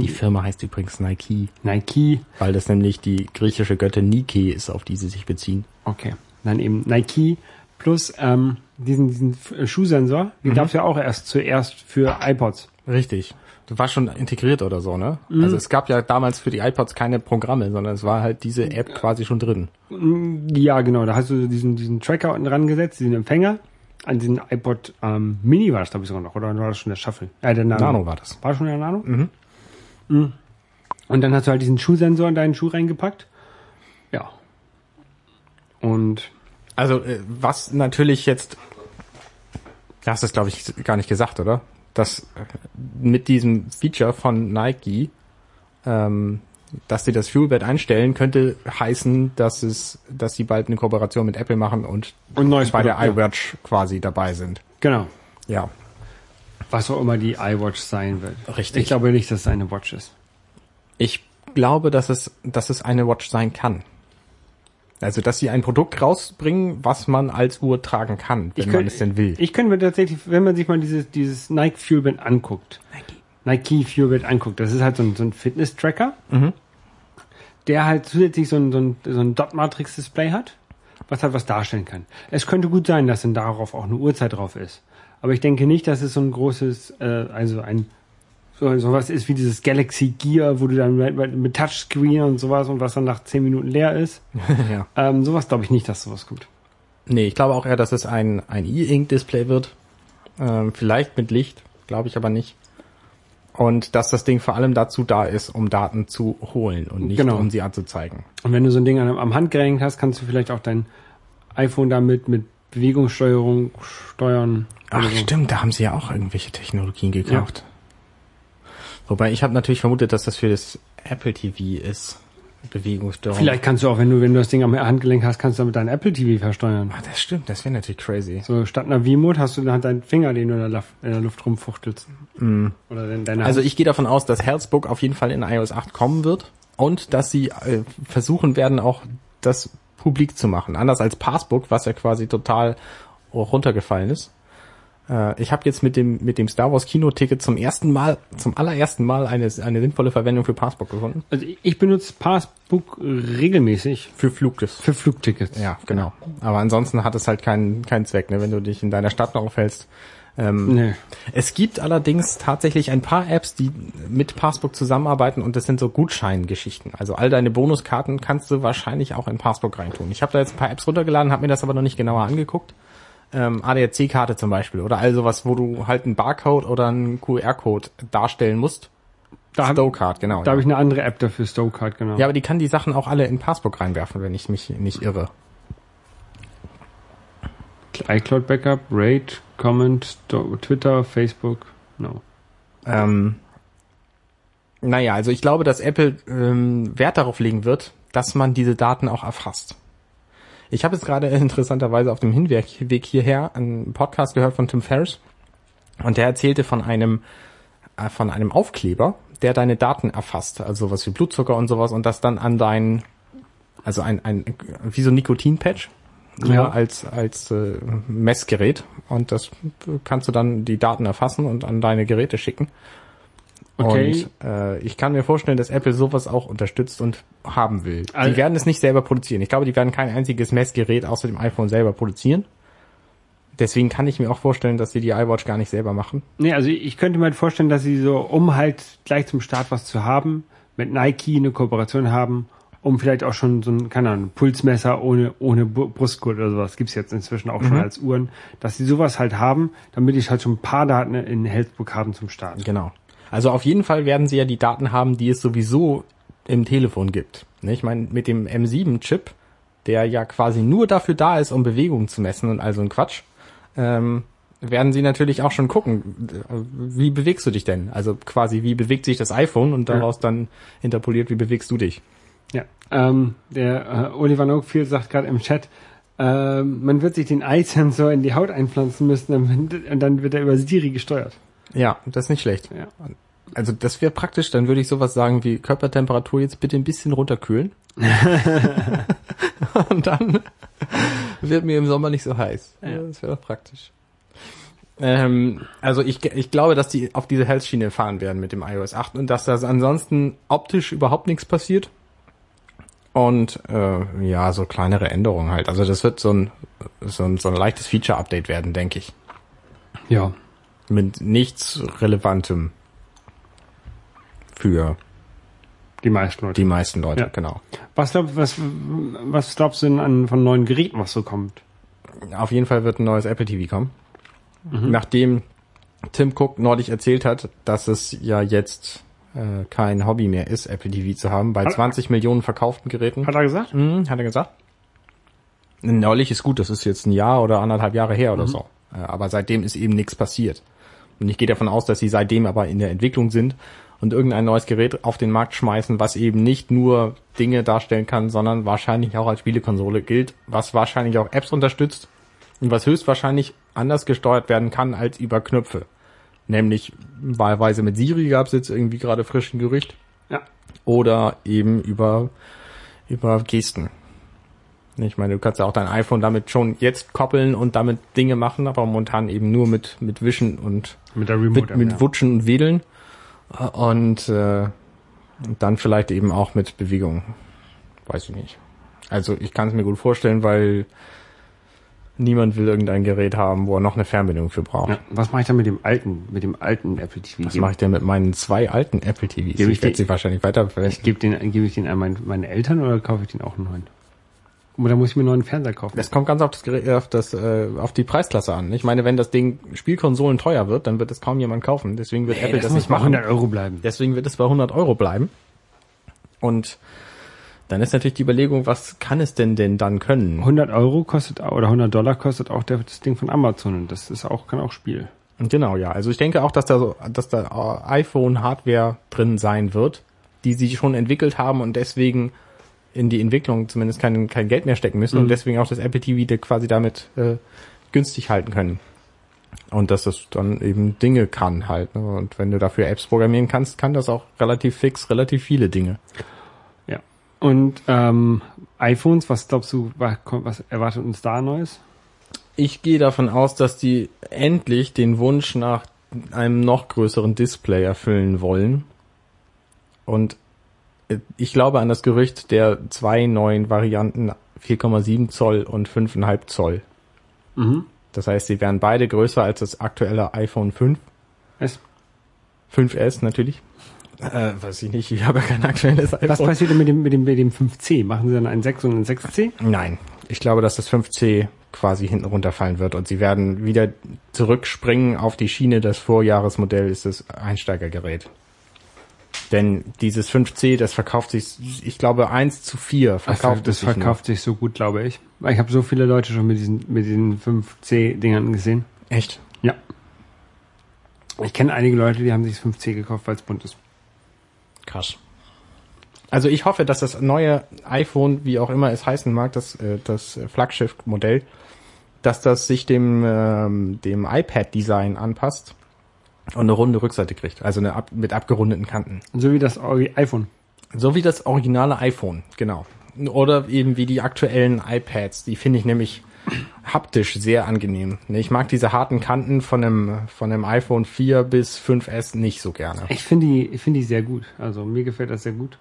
B: Die Firma heißt übrigens Nike,
A: Nike,
B: weil das nämlich die griechische Göttin Nike ist, auf die sie sich beziehen.
A: okay, dann eben Nike Plus ähm, diesen diesen F- Schuhsensor, den gab es ja auch erst zuerst für iPods.
B: Richtig. Das war schon integriert oder so, ne? Also es gab ja damals für die iPods keine Programme, sondern es war halt diese App quasi schon drin.
A: Ja, genau. Da hast du diesen, diesen Tracker unten dran gesetzt, diesen Empfänger. An diesen iPod ähm, Mini war das, glaube ich, sogar noch. Oder war das schon der Shuffle? Ja, der Nano.
B: Nano war das.
A: War schon der Nano? Mhm. Und dann hast du halt diesen Schuhsensor in deinen Schuh reingepackt. Ja. Und
B: Also äh, was natürlich jetzt, du hast das glaube ich gar nicht gesagt, oder? Dass äh, mit diesem Feature von Nike ähm, Dass sie das Fuelbed einstellen, könnte heißen, dass es, dass sie bald eine Kooperation mit Apple machen und,
A: Und neues
B: bei der
A: Produkt, ja.
B: iWatch quasi dabei sind.
A: Genau.
B: Ja.
A: Was auch immer die iWatch sein wird.
B: Richtig.
A: Ich glaube nicht, dass es eine Watch ist.
B: Ich glaube, dass es, dass es eine Watch sein kann. Also, dass sie ein Produkt rausbringen, was man als Uhr tragen kann, wenn man
A: könnte-
B: es denn will.
A: Ich könnte mir tatsächlich, wenn man sich mal dieses, dieses Nike Fuelband anguckt, Nike Fuelband anguckt, das ist halt so ein, so ein Fitness-Tracker,
B: Mhm.
A: der halt zusätzlich so ein, so ein, so ein Dot-Matrix-Display hat, was halt was darstellen kann. Es könnte gut sein, dass dann darauf auch eine Uhrzeit drauf ist. Aber ich denke nicht, dass es so ein großes, äh, also ein so sowas ist wie dieses Galaxy Gear, wo du dann mit, mit Touchscreen und sowas und was dann nach 10 Minuten leer ist.
B: ja.
A: Ähm, sowas glaube ich nicht, dass sowas kommt.
B: Nee, ich glaube auch eher, dass es ein, ein E-Ink-Display wird. Ähm, vielleicht mit Licht, glaube ich aber nicht. Und dass das Ding vor allem dazu da ist, um Daten zu holen und nicht
A: Genau.
B: um sie anzuzeigen.
A: Und wenn du so ein Ding am, am Handgelenk hast, kannst du vielleicht auch dein iPhone damit mit Bewegungssteuerung steuern.
B: Ach
A: oder so.
B: stimmt, da haben sie ja auch irgendwelche Technologien gekauft. Wobei ich habe natürlich vermutet, dass das für das Apple TV ist. Bewegungssteuerung.
A: Vielleicht kannst du auch, wenn du, wenn du das Ding am Handgelenk hast, kannst du damit dein Apple TV versteuern.
B: Ah, das stimmt, das wäre natürlich crazy.
A: So statt einer V-Mode hast du dann deinen Finger, den du in der, Luft, in der Luft rumfuchtelst. Oder den, deine
B: Also
A: Hand.
B: ich gehe davon aus, dass Healthbook auf jeden Fall in iOS 8 kommen wird und dass sie äh, versuchen werden, auch das publik zu machen. Anders als Passbook, was ja quasi total runtergefallen ist. Äh, ich habe jetzt mit dem mit dem Star Wars Kinoticket zum ersten Mal, zum allerersten Mal eine eine sinnvolle Verwendung für Passbook gefunden.
A: Also ich- benutze Passbook regelmäßig
B: Für Flugtickets.
A: für Flugtickets.
B: Ja, genau. Aber ansonsten hat es halt keinen keinen Zweck, ne? wenn du dich in deiner Stadt noch aufhältst. Ähm,
A: Nee.
B: Es gibt allerdings tatsächlich ein paar Apps, die mit Passbook zusammenarbeiten und das sind so Gutscheingeschichten. Also all deine Bonuskarten kannst du wahrscheinlich auch in Passbook reintun. Ich habe da jetzt ein paar Apps runtergeladen, habe mir das aber noch nicht genauer angeguckt. Ähm, ADAC-Karte zum Beispiel oder all sowas, wo du halt einen Barcode oder einen QR-Code darstellen musst.
A: Da
B: Stowcard, genau.
A: Da
B: ja.
A: habe ich eine andere App dafür, Stowcard, genau.
B: ja, aber die kann die Sachen auch alle in Passbook reinwerfen, wenn ich mich nicht irre.
A: iCloud Backup, Rate, Comment, Sto- Twitter, Facebook, no.
B: Ähm, naja, also ich glaube, dass Apple ähm, Wert darauf legen wird, dass man diese Daten auch erfasst. Ich habe jetzt gerade interessanterweise auf dem Hinweg Weg hierher einen Podcast gehört von Tim Ferriss und der erzählte von einem äh, von einem Aufkleber, der deine Daten erfasst, also sowas wie Blutzucker und sowas und das dann an dein also ein, ein wie so ein Nikotinpatch
A: Ja.
B: ja. als als äh, Messgerät und das kannst du dann die Daten erfassen und an deine Geräte schicken.
A: Okay.
B: Und äh, ich kann mir vorstellen, dass Apple sowas auch unterstützt und haben will.
A: Also-
B: die werden es nicht selber produzieren. Ich glaube, die werden kein einziges Messgerät außer dem iPhone selber produzieren. Deswegen kann ich mir auch vorstellen, dass sie die iWatch gar nicht selber machen.
A: Nee, also ich könnte mir halt vorstellen, dass sie so, um halt gleich zum Start was zu haben, mit Nike eine Kooperation haben, um vielleicht auch schon so ein, keine Ahnung, Pulsmesser ohne, ohne Brustgurt oder sowas, gibt's jetzt inzwischen auch schon als Uhren, dass sie sowas halt haben, damit ich halt schon ein paar Daten in Healthbook haben zum Start.
B: Genau. Also auf jeden Fall werden sie ja die Daten haben, die es sowieso im Telefon gibt. Ne, Ich meine, mit dem M7-Chip, der ja quasi nur dafür da ist, um Bewegungen zu messen und also ein Quatsch, ähm, werden sie natürlich auch schon gucken, äh, wie bewegst du dich denn? Also quasi, wie bewegt sich das iPhone und daraus dann interpoliert, wie bewegst du dich?
A: Ja. Ähm, der äh, Oliver Noakfield sagt gerade im Chat, ähm, man wird sich den Eye-Sensor in die Haut einpflanzen müssen und dann wird er über Siri gesteuert.
B: Ja, das ist nicht schlecht.
A: Ja.
B: Also das wäre praktisch, dann würde ich sowas sagen wie Körpertemperatur jetzt bitte ein bisschen runterkühlen. Und dann wird mir im Sommer nicht so heiß.
A: Ja.
B: Das wäre doch praktisch. Ähm, also ich, ich glaube, dass die auf diese Health-Schiene fahren werden mit dem iOS 8 und dass das ansonsten optisch überhaupt nichts passiert. Und äh, ja, so kleinere Änderungen halt. Also das wird so ein, so ein, so ein leichtes Feature-Update werden, denke ich.
A: Ja.
B: Mit nichts Relevantem für
A: Die meisten Leute.
B: die meisten Leute,
A: Ja.
B: genau.
A: Was, glaub, was, was glaubst du denn an, von neuen Geräten, was so kommt?
B: Auf jeden Fall wird ein neues Apple TV kommen. Nachdem Tim Cook neulich erzählt hat, dass es ja jetzt äh, kein Hobby mehr ist, Apple TV zu haben, bei
A: Hat-
B: 20 Millionen verkauften Geräten.
A: Hat er gesagt?
B: Mhm, hat er gesagt. Neulich ist gut, das ist jetzt ein Jahr oder anderthalb Jahre her oder so. Äh, Aber seitdem ist eben nichts passiert. Und ich gehe davon aus, dass sie seitdem aber in der Entwicklung sind und irgendein neues Gerät auf den Markt schmeißen, was eben nicht nur Dinge darstellen kann, sondern wahrscheinlich auch als Spielekonsole gilt, was wahrscheinlich auch Apps unterstützt und was höchstwahrscheinlich anders gesteuert werden kann als über Knöpfe. Nämlich wahlweise mit Siri gab es jetzt irgendwie gerade frisch ein Gerücht
A: Ja.
B: oder eben über, über Gesten. Ich meine, du kannst ja auch dein iPhone damit schon jetzt koppeln und damit Dinge machen, aber momentan eben nur mit, mit Wischen und
A: Mit der Remote.
B: mit, mit
A: ja.
B: Wutschen und Wedeln und, äh, und dann vielleicht eben auch mit Bewegung. Weiß ich nicht. Also ich kann es mir gut vorstellen, weil niemand will irgendein Gerät haben, wo er noch eine Fernbedienung für braucht.
A: Ja. Was mache ich dann mit dem alten, mit dem alten Apple TV?
B: Was mache ich denn mit meinen zwei alten Apple TVs?
A: Gebe
B: Ich
A: ich
B: werde sie wahrscheinlich weiter verwenden.
A: Gebe den, gebe ich den an meine, meine Eltern oder kaufe ich den auch einen neuen? Oder muss ich mir einen neuen Fernseher kaufen?
B: Das kommt ganz auf das Gerät, auf das, äh, auf die Preisklasse an. Ich meine, wenn das Ding Spielkonsolen teuer wird, dann wird es kaum jemand kaufen. Deswegen wird Apple das,
A: muss
B: nicht
A: bei
B: machen.
A: 100 Euro bleiben.
B: Deswegen wird es bei 100 Euro bleiben. Und dann ist natürlich die Überlegung, was kann es denn denn dann können?
A: 100 Euro kostet oder 100 Dollar kostet auch das Ding von Amazon und das ist auch kann auch Spiel.
B: Genau, ja. Also ich denke auch, dass da so, dass da äh, iPhone-Hardware drin sein wird, die sie schon entwickelt haben und deswegen in die Entwicklung zumindest kein, kein Geld mehr stecken müssen und deswegen auch das Apple TV quasi damit äh, günstig halten können. Und dass das dann eben Dinge kann halt. Ne? Und wenn du dafür Apps programmieren kannst, kann das auch relativ fix, relativ viele Dinge.
A: Ja. Und ähm, iPhones, was glaubst du, wa- was erwartet uns da Neues?
B: Ich gehe davon aus, dass die endlich den Wunsch nach einem noch größeren Display erfüllen wollen. Und ich glaube an das Gerücht der zwei neuen Varianten 4,7 Zoll und 5,5 Zoll.
A: Mhm.
B: Das heißt, sie wären beide größer als das aktuelle iPhone 5.
A: Es,
B: 5S natürlich. Äh, weiß ich nicht, ich habe ja kein aktuelles iPhone.
A: was passiert denn mit dem, mit dem, mit dem 5C? Machen sie dann einen 6 und einen 6C?
B: Nein, ich glaube, dass das 5C quasi hinten runterfallen wird und sie werden wieder zurückspringen auf die Schiene. Das Vorjahresmodell ist das Einsteigergerät. Denn dieses 5C, das verkauft sich, ich glaube, 1 zu 4 verkauft
A: das
B: es sich nur.
A: verkauft sich so gut, glaube ich. Ich habe so viele Leute schon mit diesen, mit diesen 5C-Dingern gesehen.
B: Echt?
A: Ja. Ich kenne einige Leute, die haben sich das 5C gekauft, weil es bunt ist.
B: Krass. Also ich hoffe, dass das neue iPhone, wie auch immer es heißen mag, das, äh, das Flaggschiff-Modell, dass das sich dem, ähm, dem iPad-Design anpasst und eine runde Rückseite kriegt. Also eine ab, mit abgerundeten Kanten.
A: So wie das iPhone.
B: So wie das originale iPhone, genau. Oder eben wie die aktuellen iPads. Die finde ich nämlich haptisch sehr angenehm. Ne, Ich mag diese harten Kanten von einem, von einem iPhone 4 bis 5S nicht so gerne.
A: Ich finde die, ich finde die sehr gut. Also mir gefällt das sehr gut.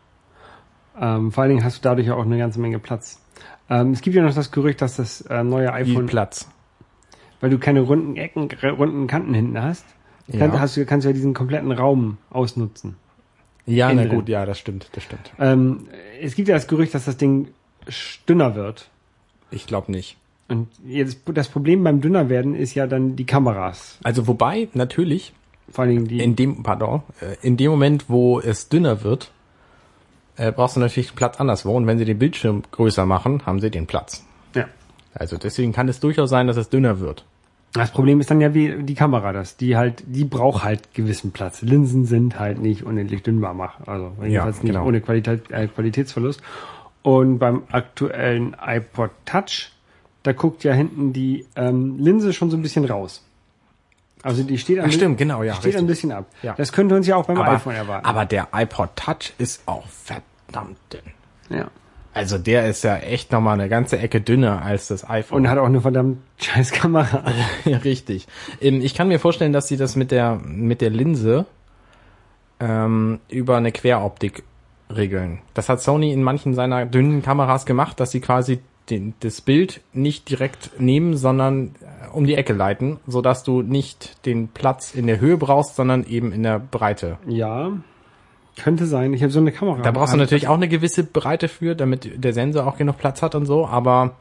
A: Ähm, vor allen Dingen hast du dadurch auch eine ganze Menge Platz. Ähm, es gibt ja noch das Gerücht, dass das äh, neue
B: Viel
A: iPhone,
B: Platz.
A: weil du keine runden Ecken, runden Kanten hinten hast, kann,
B: Ja.
A: hast du, kannst du ja diesen kompletten Raum ausnutzen.
B: Ja, na gut, ja, das stimmt, das stimmt.
A: Ähm, es gibt ja das Gerücht, dass das Ding dünner wird.
B: Ich glaube nicht.
A: Und jetzt, das Problem beim dünner werden ist ja dann die Kameras.
B: Also wobei, natürlich,
A: Vor allen Dingen die.
B: in dem, pardon, äh, in dem Moment, wo es dünner wird, äh, brauchst du natürlich Platz anderswo. Und wenn sie den Bildschirm größer machen, haben sie den Platz.
A: ja.
B: Also deswegen kann es durchaus sein, dass es dünner wird.
A: Das Problem ist dann ja wie die Kamera, das, die halt, die braucht halt gewissen Platz. Linsen sind halt nicht unendlich dünnbar mach, also jedenfalls nicht
B: genau.
A: ohne Qualität, äh, Qualitätsverlust. Und beim aktuellen iPod Touch, da guckt ja hinten die ähm, Linse schon so ein bisschen raus. Also die steht, ein bi-
B: stimmt, genau, ja,
A: Steht
B: richtig.
A: ein bisschen ab.
B: Ja.
A: Das könnte uns ja auch beim
B: Aber,
A: iPhone erwarten.
B: aber der iPod Touch ist auch verdammt dünn.
A: ja.
B: Also der ist ja echt nochmal eine ganze Ecke dünner als das iPhone.
A: Und hat auch eine verdammt scheiß Kamera.
B: Ja, richtig. Ähm, Ich kann mir vorstellen, dass sie das mit der mit der Linse ähm, über eine Queroptik regeln. Das hat Sony in manchen seiner dünnen Kameras gemacht, dass sie quasi den, das Bild nicht direkt nehmen, sondern äh, um die Ecke leiten, so dass du nicht den Platz in der Höhe brauchst, sondern eben in der Breite.
A: Ja. Könnte sein. Ich habe so eine Kamera.
B: Da brauchst du
A: Hab-
B: natürlich auch eine gewisse Breite für, damit der Sensor auch genug Platz hat und so, aber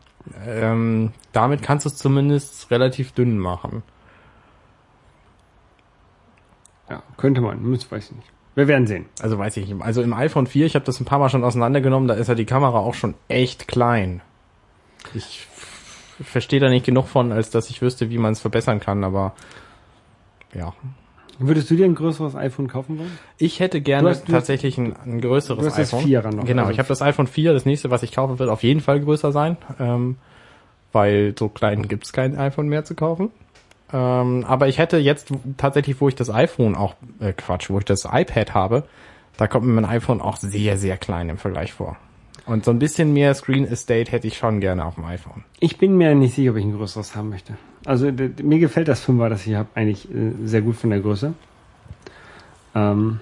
B: ähm, damit kannst du es zumindest relativ dünn machen.
A: Ja, könnte man. Muss, weiß ich nicht. Wir werden sehen.
B: Also weiß ich nicht. Also im iPhone 4, ich habe das ein paar Mal schon auseinandergenommen, da ist ja die Kamera auch schon echt klein. Ich verstehe da nicht genug von, als dass ich wüsste, wie man es verbessern kann, aber ja.
A: Würdest du dir ein größeres iPhone kaufen wollen?
B: Ich hätte gerne
A: Du hast- du
B: tatsächlich ein, ein größeres
A: du hast das
B: iPhone.
A: Vierer noch,
B: Genau,
A: also-
B: ich habe das iPhone 4. Das nächste, was ich kaufe, wird auf jeden Fall größer sein, ähm, weil so klein gibt's kein iPhone mehr zu kaufen. Ähm, aber ich hätte jetzt tatsächlich, wo ich das iPhone auch, äh, Quatsch, wo ich das iPad habe, da kommt mir mein iPhone auch sehr, sehr klein im Vergleich vor. Und so ein bisschen mehr Screen Estate hätte ich schon gerne auf dem iPhone.
A: Ich bin mir nicht sicher, ob ich ein größeres haben möchte. Also mir gefällt das Fünfer, das ich habe, eigentlich äh, sehr gut von der Größe. Ähm,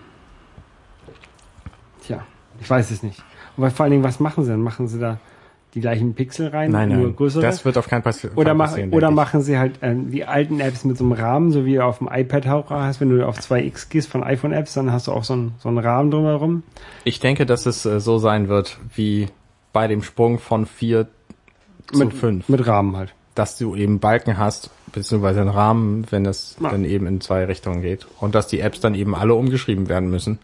A: tja, ich weiß es nicht. Und vor allen Dingen, was machen sie dann? Machen sie da die gleichen Pixel rein, nur größere?
B: das wird auf keinen Fall
A: oder
B: Fall
A: machen,
B: passieren,
A: oder machen sie halt ähm, die alten Apps mit so einem Rahmen, so wie du auf dem iPad auch hast, wenn du auf 2x gehst von iPhone-Apps, dann hast du auch so einen, so einen Rahmen drumherum.
B: Ich denke, dass es äh, so sein wird wie bei dem Sprung von 4 zu
A: Mit,
B: 5.
A: mit Rahmen halt.
B: Dass du eben Balken hast, beziehungsweise einen Rahmen, wenn das
A: Ja.
B: dann eben in zwei Richtungen geht. Und dass die Apps dann eben alle umgeschrieben werden müssen.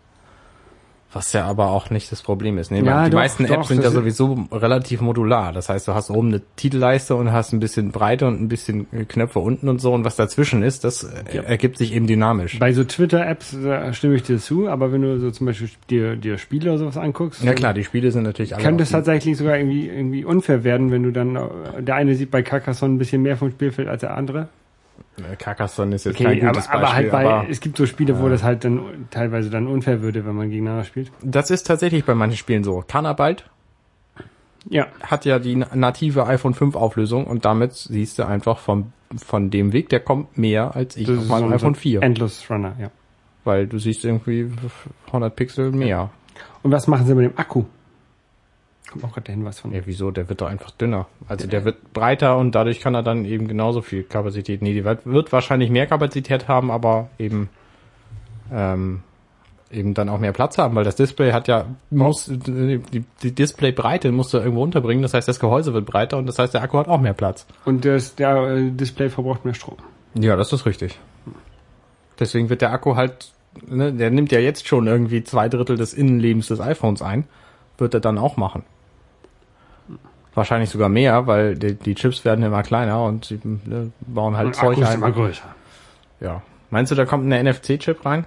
B: Was ja aber auch nicht das Problem ist. Nee,
A: Ja,
B: die
A: doch,
B: meisten
A: doch,
B: Apps sind ja sowieso relativ modular. Das heißt, du hast oben eine Titelleiste und hast ein bisschen Breite und ein bisschen Knöpfe unten und so. Und was dazwischen ist, das äh,
A: Ja.
B: ergibt sich eben dynamisch.
A: Bei so Twitter-Apps stimme ich dir zu, aber wenn du so zum Beispiel dir, dir Spiele oder sowas anguckst,
B: Ja klar, die Spiele sind natürlich alle.
A: kann das
B: die-
A: tatsächlich sogar irgendwie, irgendwie unfair werden, wenn du dann, äh, der eine sieht bei Carcassonne ein bisschen mehr vom Spielfeld als der andere.
B: Äh, Carcassonne ist jetzt kein
A: Okay, aber,
B: gutes Beispiel.
A: aber halt bei,
B: aber
A: es gibt so Spiele, wo das halt dann teilweise dann unfair würde, wenn man gegeneinander spielt.
B: das ist tatsächlich bei manchen Spielen so. Canabalt
A: Ja,
B: hat ja die native iPhone 5 Auflösung und damit siehst du einfach vom, von dem Weg, der kommt mehr als ich
A: das
B: auf
A: ist
B: meinem
A: so-
B: iPhone
A: so
B: 4.
A: Endless Runner, ja.
B: Weil du siehst irgendwie 100 Pixel mehr.
A: Und was machen sie mit dem Akku? Kommt auch gerade der Hinweis von.
B: Ja, wieso? Der wird doch einfach dünner. Also der wird breiter und dadurch kann er dann eben genauso viel Kapazität. Nee, die wird, wird wahrscheinlich mehr Kapazität haben, aber eben, ähm, eben dann auch mehr Platz haben, weil das Display hat ja, muss, die, die Displaybreite musst du irgendwo unterbringen. Das heißt, das Gehäuse wird breiter und das heißt, der Akku hat auch mehr Platz.
A: Und das, der äh, Display verbraucht mehr Strom.
B: Ja, das ist richtig. Deswegen wird der Akku halt, ne, der nimmt ja jetzt schon irgendwie zwei Drittel des Innenlebens des iPhones ein. Wird er dann auch machen. Wahrscheinlich sogar mehr, weil die, die Chips werden immer kleiner und sie ne, bauen halt
A: Und
B: Zeug
A: Akku ist
B: ein.
A: immer größer.
B: Ja. Meinst du, da kommt ein NFC-Chip rein?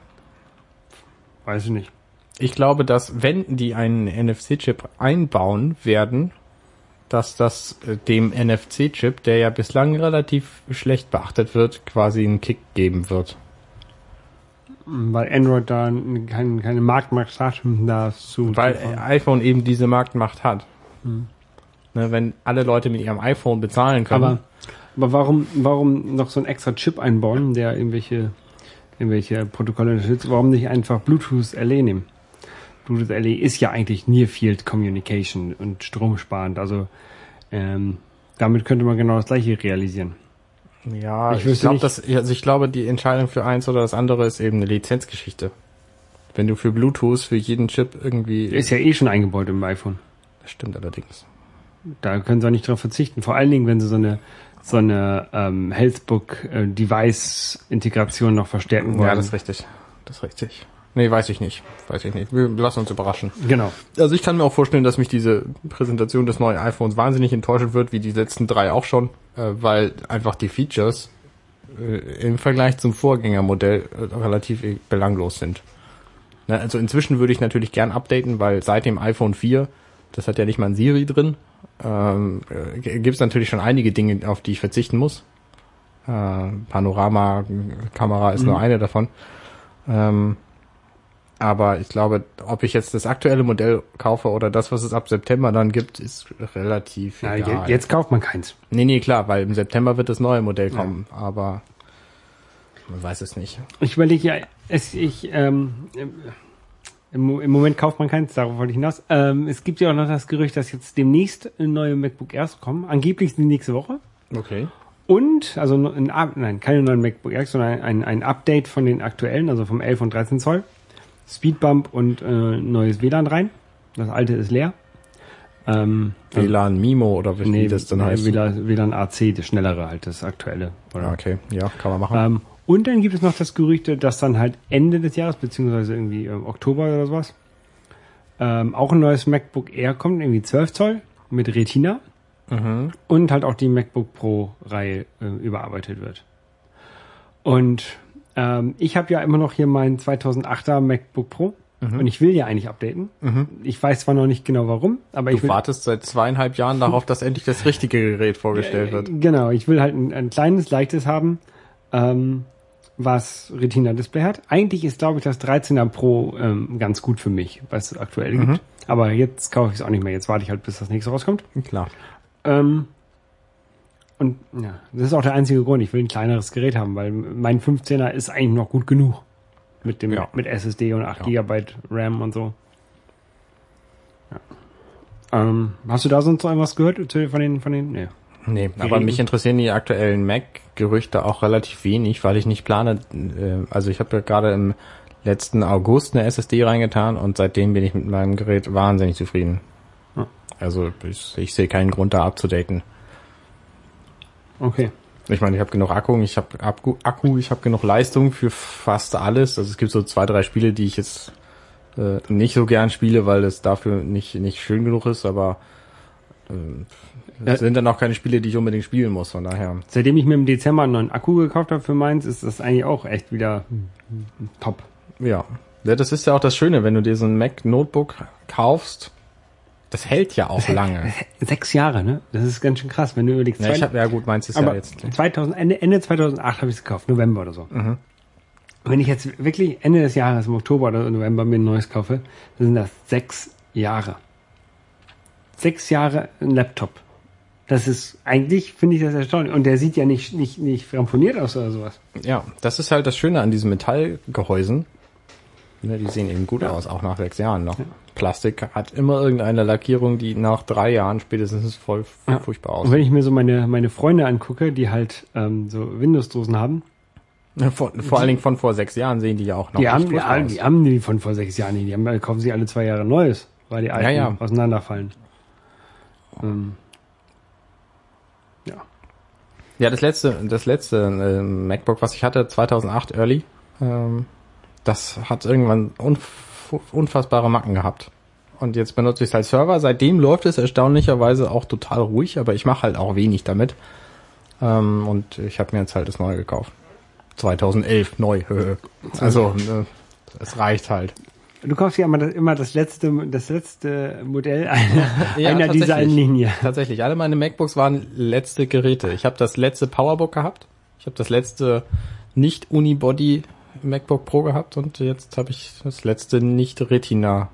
A: Weiß ich nicht.
B: Ich glaube, dass wenn die einen NFC-Chip einbauen werden, dass das äh, dem NFC-Chip, der ja bislang relativ schlecht beachtet wird, quasi einen Kick geben wird.
A: Weil Android da kein, keine Marktmacht hat, um da zu.
B: Weil iPhone eben diese Marktmacht hat. Ne, wenn alle Leute mit ihrem iPhone bezahlen können.
A: aber, aber warum, warum noch so ein extra Chip einbauen, der irgendwelche, irgendwelche Protokolle unterstützt? Warum nicht einfach Bluetooth LE nehmen? Bluetooth LE ist ja eigentlich Near Field Communication und stromsparend. Also ähm, damit könnte man genau das gleiche realisieren.
B: ja,
A: ich
B: ich, glaube,
A: nicht-
B: dass also ich glaube, die Entscheidung für eins oder das andere ist eben eine Lizenzgeschichte. Wenn du für Bluetooth für jeden Chip irgendwie
A: Ist ja eh schon eingebaut im iPhone.
B: das stimmt allerdings.
A: Da können sie auch nicht drauf verzichten. Vor allen Dingen, wenn sie so eine so eine ähm, Healthbook äh, Device Integration noch verstärken wollen.
B: Ja, das ist richtig. Das ist richtig. Nee, weiß ich nicht. Weiß ich nicht. Wir lassen uns überraschen.
A: genau.
B: Also ich kann mir auch vorstellen, dass mich diese Präsentation des neuen iPhones wahnsinnig enttäuschen wird, wie die letzten drei auch schon, äh, weil einfach die Features äh, im Vergleich zum Vorgängermodell äh, relativ belanglos sind. Na, also inzwischen würde ich natürlich gern updaten, weil seit dem iPhone 4, das hat ja nicht mal ein Siri drin, ähm, äh, gibt es natürlich schon einige Dinge, auf die ich verzichten muss. Äh, Panorama-Kamera ist nur eine davon. Ähm, aber ich glaube, ob ich jetzt das aktuelle Modell kaufe oder das, was es ab September dann gibt, ist relativ
A: Ja,
B: egal.
A: je- jetzt kauft man keins.
B: Nee, nee, klar, weil im September wird das neue Modell kommen, aber man weiß es nicht.
A: Ich überlege ja, es, ich, ähm, im, Mo- im Moment kauft man keins, darauf wollte ich hinaus. Ähm, es gibt ja auch noch das Gerücht, dass jetzt demnächst neue MacBook Airs kommen. Angeblich die nächste Woche.
B: Okay.
A: Und, also ein, nein, keine neuen MacBook Airs, sondern ein, ein Update von den aktuellen, also vom 11 und 13 Zoll. Speedbump und äh, neues WLAN rein. Das alte ist leer. Ähm,
B: WLAN Mimo oder wie
A: nee,
B: das dann heißt.
A: WLAN, WLAN AC, das schnellere halt, das aktuelle.
B: Ja, okay, ja, kann man machen.
A: Ähm, und dann gibt es noch das Gerücht, dass dann halt Ende des Jahres, beziehungsweise irgendwie ähm, Oktober oder sowas, ähm, auch ein neues MacBook Air kommt, irgendwie 12 Zoll mit Retina
B: Mhm.
A: und halt auch die MacBook Pro Reihe äh, überarbeitet wird. Und Ähm, ich habe ja immer noch hier meinen 2008er MacBook Pro und ich will ja eigentlich updaten. Ich weiß zwar noch nicht genau warum, aber ich
B: Du wartest seit zweieinhalb Jahren darauf, dass endlich das richtige Gerät vorgestellt wird.
A: Genau, ich will halt ein, ein kleines, leichtes haben, ähm, was Retina-Display hat. Eigentlich ist, glaube ich, das 13er Pro ähm, ganz gut für mich, was es aktuell
B: Mhm.
A: gibt. Aber jetzt kaufe ich es auch nicht mehr. Jetzt warte ich halt, bis das nächste rauskommt.
B: Klar.
A: Ähm, und ja, das ist auch der einzige Grund. Ich will ein kleineres Gerät haben, weil mein 15er ist eigentlich noch gut genug. Mit dem,
B: Ja.
A: mit SSD und 8
B: Ja.
A: GB RAM und so. Ja. Ähm, hast du da sonst noch irgendwas gehört zu- von den, von den, nee.
B: Nee, aber mich interessieren die aktuellen Mac-Gerüchte auch relativ wenig, weil ich nicht plane, äh, also ich habe ja gerade im letzten August eine SSD reingetan und seitdem bin ich mit meinem Gerät wahnsinnig zufrieden.
A: Ja.
B: Also ich, ich sehe keinen Grund da abzudaten.
A: Okay.
B: Ich meine, ich habe genug Akku, ich habe Akku, Akku, ich habe genug Leistung für fast alles. Also es gibt so zwei, drei Spiele, die ich jetzt äh, nicht so gern spiele, weil es dafür nicht nicht schön genug ist, aber äh,
A: Ja.
B: es sind dann auch keine Spiele, die ich unbedingt spielen muss. Von daher.
A: Seitdem ich mir im Dezember einen neuen Akku gekauft habe für meins, ist das eigentlich auch echt wieder top.
B: Ja. ja, das ist ja auch das Schöne, wenn du dir so ein Mac Notebook kaufst, das hält ja auch lange.
A: Sechs Jahre, ne? Das ist ganz schön krass, wenn du überlegst.
B: Ja, ich hab, ja gut, meins ist ja jetzt.
A: 2000, Ende, Ende 2008 habe ich es gekauft, November oder so.
B: Mhm.
A: Wenn ich jetzt wirklich Ende des Jahres, im Oktober oder November mir ein neues kaufe, dann sind das sechs Jahre. Sechs Jahre ein Laptop. Das ist, eigentlich finde ich das erstaunlich. Und der sieht ja nicht, nicht, nicht ramponiert aus oder sowas.
B: Ja, das ist halt das Schöne an diesen Metallgehäusen. Ne, die sehen eben gut aus, auch nach sechs Jahren noch. Plastik hat immer irgendeine Lackierung, die nach drei Jahren spätestens voll
A: Ja.
B: furchtbar
A: Und
B: aussieht.
A: wenn ich mir so meine, meine Freunde angucke, die halt ähm, so Windows-Dosen haben,
B: Vor, vor allen Dingen von vor sechs Jahren sehen die ja auch noch
A: die haben, ja,
B: aus.
A: die haben die von vor sechs Jahren nicht. Die haben, kaufen sie alle zwei Jahre Neues, weil die alten
B: ja.
A: auseinanderfallen. Ähm, ja.
B: Ja, das letzte, das letzte äh, MacBook, was ich hatte, 2008 Early, ähm, das hat irgendwann unf unfassbare Macken gehabt. Und jetzt benutze ich es als Server. Seitdem läuft es erstaunlicherweise auch total ruhig, aber ich mache halt auch wenig damit. Ähm, und ich habe mir jetzt halt das neue gekauft. 2011 neu. also ne, es reicht halt.
A: Du kaufst ja immer das, immer das letzte, das letzte Modell einer,
B: Ja,
A: einer
B: tatsächlich.
A: Designlinie.
B: Tatsächlich, alle meine MacBooks waren letzte Geräte. Ich habe das letzte Powerbook gehabt. Ich habe das letzte nicht Unibody MacBook Pro gehabt und jetzt habe ich das letzte nicht Retina.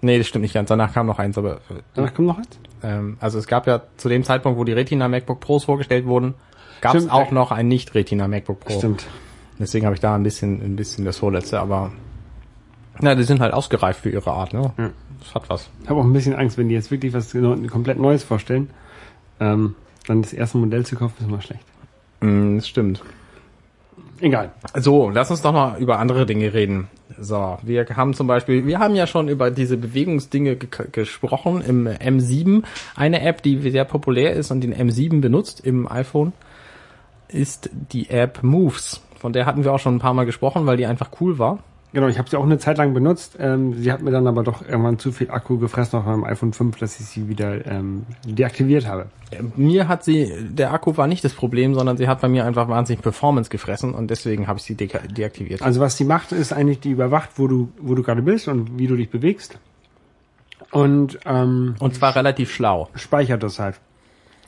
B: Nee, das stimmt nicht ganz. Danach kam noch eins, aber
A: Danach kommt noch eins?
B: ähm, also es gab ja zu dem Zeitpunkt, wo die Retina MacBook Pros vorgestellt wurden, gab es auch noch ein nicht Retina MacBook Pro.
A: Stimmt.
B: Deswegen habe ich da ein bisschen ein bisschen das vorletzte, aber na, die sind halt ausgereift für ihre Art, ne?
A: Ja.
B: Das hat was.
A: Ich habe auch ein bisschen Angst, wenn die jetzt wirklich was genau- komplett Neues vorstellen, ähm, dann das erste Modell zu kaufen, ist immer schlecht.
B: Mm, das stimmt.
A: Egal.
B: So, lass uns doch mal über andere Dinge reden. So, wir haben zum Beispiel, wir haben ja schon über diese Bewegungsdinge ge gesprochen im M7. Eine App, die sehr populär ist und den M7 benutzt im iPhone, ist die App Moves. Von der hatten wir auch schon ein paar Mal gesprochen, weil die einfach cool war.
A: Genau, ich habe sie auch eine Zeit lang benutzt. Ähm, sie hat mir dann aber doch irgendwann zu viel Akku gefressen auf meinem iPhone 5, dass ich sie wieder ähm, deaktiviert habe.
B: Mir hat sie, der Akku war nicht das Problem, sondern sie hat bei mir einfach wahnsinnig Performance gefressen und deswegen habe ich sie de deaktiviert.
A: Also was sie macht, ist eigentlich, die überwacht, wo du, wo du gerade bist und wie du dich bewegst. Und ähm,
B: Und zwar relativ schlau.
A: speichert das halt.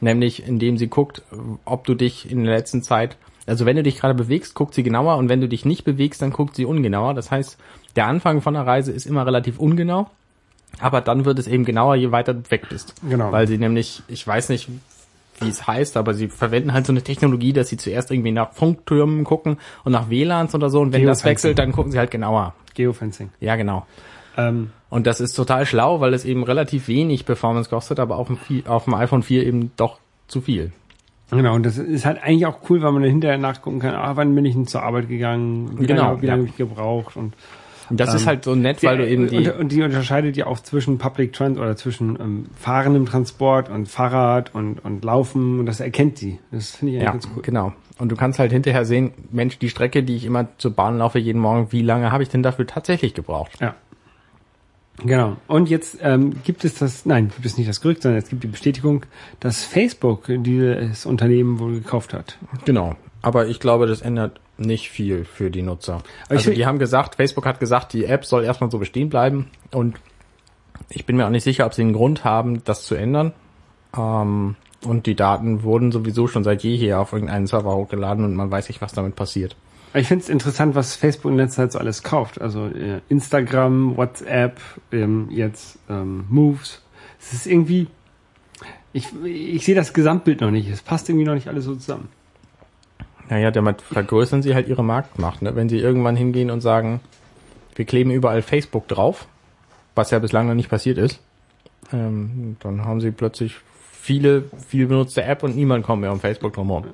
B: Nämlich indem sie guckt, ob du dich in der letzten Zeit, also wenn du dich gerade bewegst, guckt sie genauer und wenn du dich nicht bewegst, dann guckt sie ungenauer. Das heißt, der Anfang von der Reise ist immer relativ ungenau, aber dann wird es eben genauer, je weiter du weg bist.
A: Genau.
B: Weil sie nämlich, ich weiß nicht, wie es heißt, aber sie verwenden halt so eine Technologie, dass sie zuerst irgendwie nach Funktürmen gucken und nach WLANs oder so und wenn das wechselt, dann gucken sie halt genauer.
A: Geofencing.
B: Ja, genau.
A: Ähm,
B: Und das ist total schlau, weil es eben relativ wenig Performance kostet, aber auf dem, auf dem iPhone 4 eben doch zu viel.
A: Genau, und das ist halt eigentlich auch cool, weil man dann hinterher nachgucken kann, ah, wann bin ich denn zur Arbeit gegangen, wie
B: Genau,
A: lange, wie
B: ja.
A: lange habe ich gebraucht und
B: Und das ist
A: Ähm,
B: halt so nett, weil du eben die,
A: und, und die unterscheidet ja auch zwischen Public Trans oder zwischen ähm, fahrendem Transport und Fahrrad und, und Laufen und das erkennt sie. Das finde ich eigentlich
B: ja,
A: ganz cool.
B: genau. Und du kannst halt hinterher sehen, Mensch, die Strecke, die ich immer zur Bahn laufe jeden Morgen, wie lange habe ich denn dafür tatsächlich gebraucht?
A: Ja. Genau. Und jetzt ähm, gibt es das, nein, gibt es nicht das Gerücht, sondern es gibt die Bestätigung, dass Facebook dieses Unternehmen wohl gekauft hat.
B: Genau. Aber ich glaube, das ändert nicht viel für die Nutzer.
A: Aber
B: Also die haben gesagt, Facebook hat gesagt, die App soll erstmal so bestehen bleiben und ich bin mir auch nicht sicher, ob sie einen Grund haben, das zu ändern. Ähm, und die Daten wurden sowieso schon seit jeher auf irgendeinen Server hochgeladen und man weiß nicht, was damit passiert.
A: Ich finde es interessant, was Facebook in letzter Zeit so alles kauft. Also äh, Instagram, WhatsApp, ähm, jetzt ähm, Moves. Es ist irgendwie, ich, ich sehe das Gesamtbild noch nicht. Es passt irgendwie noch nicht alles so zusammen.
B: Naja, damit vergrößern sie halt ihre Marktmacht. Ne? Wenn sie irgendwann hingehen und sagen, wir kleben überall Facebook drauf, was ja bislang noch nicht passiert ist, ähm, dann haben sie plötzlich viele, viel benutzte App und niemand kommt mehr um Facebook drumherum.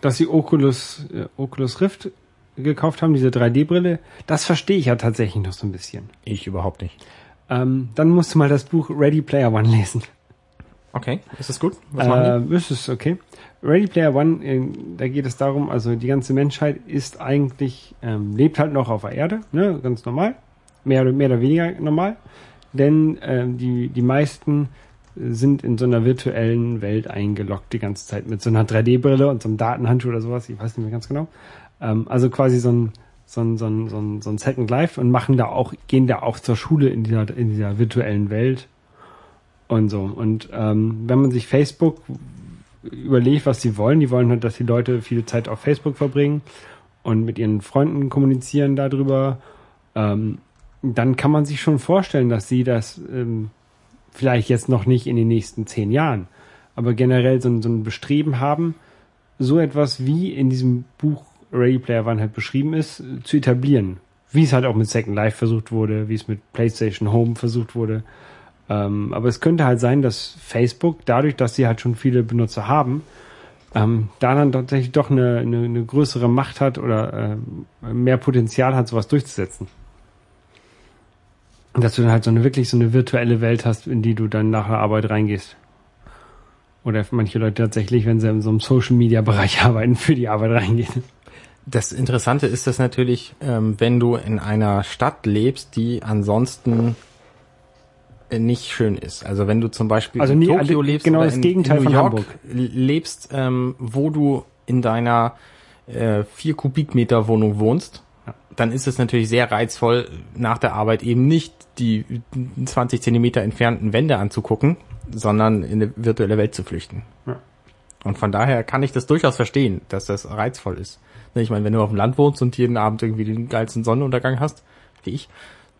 A: Dass sie Oculus, äh, Oculus Rift gekauft haben, diese 3D-Brille, das verstehe ich ja tatsächlich noch so ein bisschen.
B: Ich überhaupt nicht.
A: Ähm, dann musst du mal das Buch Ready Player One lesen.
B: Okay, ist das gut? Was machen
A: Äh, ist es okay. Ready Player One, äh, da geht es darum, also die ganze Menschheit ist eigentlich, ähm, lebt halt noch auf der Erde, ne, ganz normal. Mehr oder, mehr oder weniger normal. Denn ähm, die, die meisten sind in so einer virtuellen Welt eingeloggt die ganze Zeit mit so einer 3D-Brille und so einem Datenhandschuh oder sowas, ich weiß nicht mehr ganz genau. Ähm, also quasi so ein, so ein, so ein, so ein, so ein Second Life und machen da auch, gehen da auch zur Schule in dieser, in dieser virtuellen Welt und so. Und ähm, wenn man sich Facebook überlegt, was sie wollen, die wollen halt, dass die Leute viel Zeit auf Facebook verbringen und mit ihren Freunden kommunizieren darüber, ähm, dann kann man sich schon vorstellen, dass sie das ähm, vielleicht jetzt noch nicht in den nächsten zehn Jahren, aber generell so, so ein Bestreben haben, so etwas wie in diesem Buch Ready Player One halt beschrieben ist, äh, zu etablieren. Wie es halt auch mit Second Life versucht wurde, wie es mit PlayStation Home versucht wurde. Ähm, aber es könnte halt sein, dass Facebook, dadurch, dass sie halt schon viele Benutzer haben, ähm, da dann tatsächlich doch eine, eine, eine größere Macht hat oder ähm, mehr Potenzial hat, sowas durchzusetzen. Dass du dann halt so eine wirklich so eine virtuelle Welt hast, in die du dann nach der Arbeit reingehst. Oder manche Leute tatsächlich, wenn sie in so einem Social Media Bereich arbeiten, für die Arbeit reingehen.
B: Das Interessante ist das natürlich, ähm, wenn du in einer Stadt lebst, die ansonsten äh, nicht schön ist. Also wenn du zum Beispiel
A: Also
B: in
A: nie-
B: Tokio
A: also
B: lebst
A: genau
B: oder
A: das
B: in,
A: Gegenteil
B: in New
A: von
B: York
A: Hamburg.
B: lebst, ähm, wo du in deiner äh, vier Kubikmeter Wohnung wohnst,
A: Ja.
B: dann ist es natürlich sehr reizvoll, nach der Arbeit eben nicht die 20 Zentimeter entfernten Wände anzugucken, sondern in eine virtuelle Welt zu flüchten.
A: Ja.
B: Und von daher kann ich das durchaus verstehen, dass das reizvoll ist. Ne, Ich meine, wenn du auf dem Land wohnst und jeden Abend irgendwie den geilsten Sonnenuntergang hast, wie ich,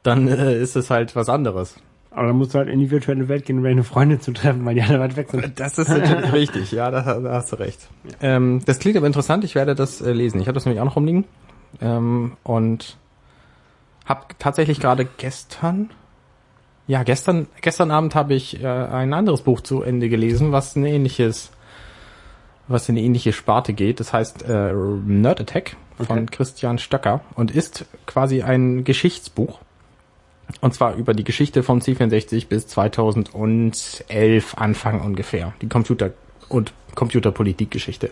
B: dann äh, ist es halt was anderes.
A: Aber dann musst du halt in die virtuelle Welt gehen, um deine Freunde zu treffen, weil die alle weit weg sind.
B: Das ist natürlich richtig, ja, da, da hast du recht. Ähm, das klingt aber interessant, ich werde das äh, lesen. Ich habe das nämlich auch noch rumliegen. Ähm, und habe tatsächlich gerade gestern, ja, gestern, gestern Abend habe ich äh, ein anderes Buch zu Ende gelesen, was ein ähnliches, was in eine ähnliche Sparte geht. Das heißt äh, Nerd Attack von
A: Okay.
B: Christian Stöcker und ist quasi ein Geschichtsbuch. Und zwar über die Geschichte vom C64 bis 2011 Anfang ungefähr. Die Computer- und Computerpolitikgeschichte.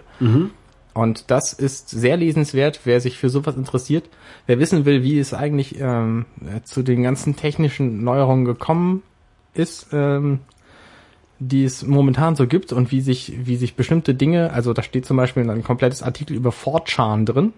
B: Und das ist sehr lesenswert, wer sich für sowas interessiert. Wer wissen will, wie es eigentlich ähm, äh, zu den ganzen technischen Neuerungen gekommen ist, ähm, die es momentan so gibt und wie sich, wie sich bestimmte Dinge, also da steht zum Beispiel ein komplettes Artikel über 4chan drin,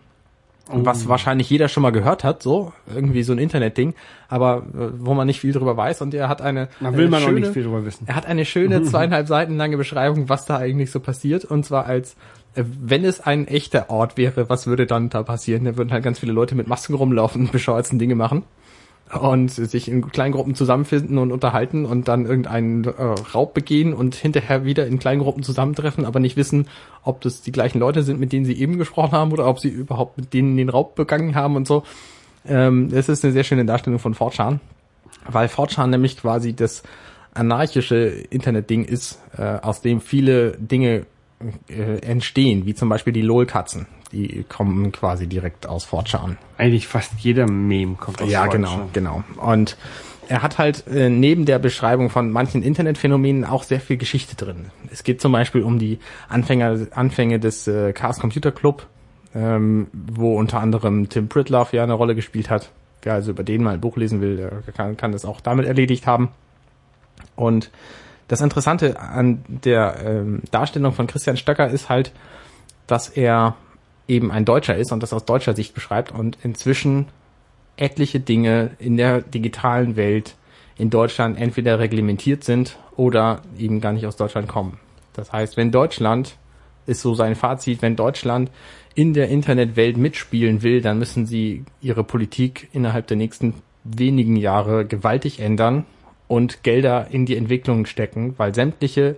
B: was wahrscheinlich jeder schon mal gehört hat, so irgendwie so ein Internetding, aber äh, wo man nicht viel drüber weiß und er hat eine
A: Da will
B: eine
A: man auch
B: schöne,
A: nicht viel drüber wissen.
B: er hat eine schöne zweieinhalb Seiten lange Beschreibung, was da eigentlich so passiert und zwar als äh, wenn es ein echter Ort wäre, was würde dann da passieren? Da würden halt ganz viele Leute mit Masken rumlaufen und bescheuertsten Dinge machen und sich in kleinen Gruppen zusammenfinden und unterhalten und dann irgendeinen äh, Raub begehen und hinterher wieder in kleinen Gruppen zusammentreffen, aber nicht wissen, ob das die gleichen Leute sind, mit denen sie eben gesprochen haben oder ob sie überhaupt mit denen den Raub begangen haben und so. Ähm, es ist eine sehr schöne Darstellung von 4chan, weil 4chan nämlich quasi das anarchische Internetding ist, äh, aus dem viele Dinge äh, entstehen, wie zum Beispiel die LOL-Katzen. Die kommen quasi direkt aus 4chan.
A: Eigentlich fast jeder Meme kommt aus
B: Ja,
A: 4chan.
B: genau, genau. Und er hat halt äh, neben der Beschreibung von manchen Internetphänomenen auch sehr viel Geschichte drin. Es geht zum Beispiel um die Anfänger, Anfänge des äh, Chaos Computer Club, ähm, wo unter anderem Tim Pritloff ja eine Rolle gespielt hat. Wer also über den mal ein Buch lesen will, der kann, kann das auch damit erledigt haben. Und das Interessante an der ähm, Darstellung von Christian Stöcker ist halt, dass er eben ein Deutscher ist und das aus deutscher Sicht beschreibt und inzwischen etliche Dinge in der digitalen Welt in Deutschland entweder reglementiert sind oder eben gar nicht aus Deutschland kommen. Das heißt, wenn Deutschland, ist so sein Fazit, wenn Deutschland in der Internetwelt mitspielen will, dann müssen sie ihre Politik innerhalb der nächsten wenigen Jahre gewaltig ändern und Gelder in die Entwicklung stecken, weil sämtliche,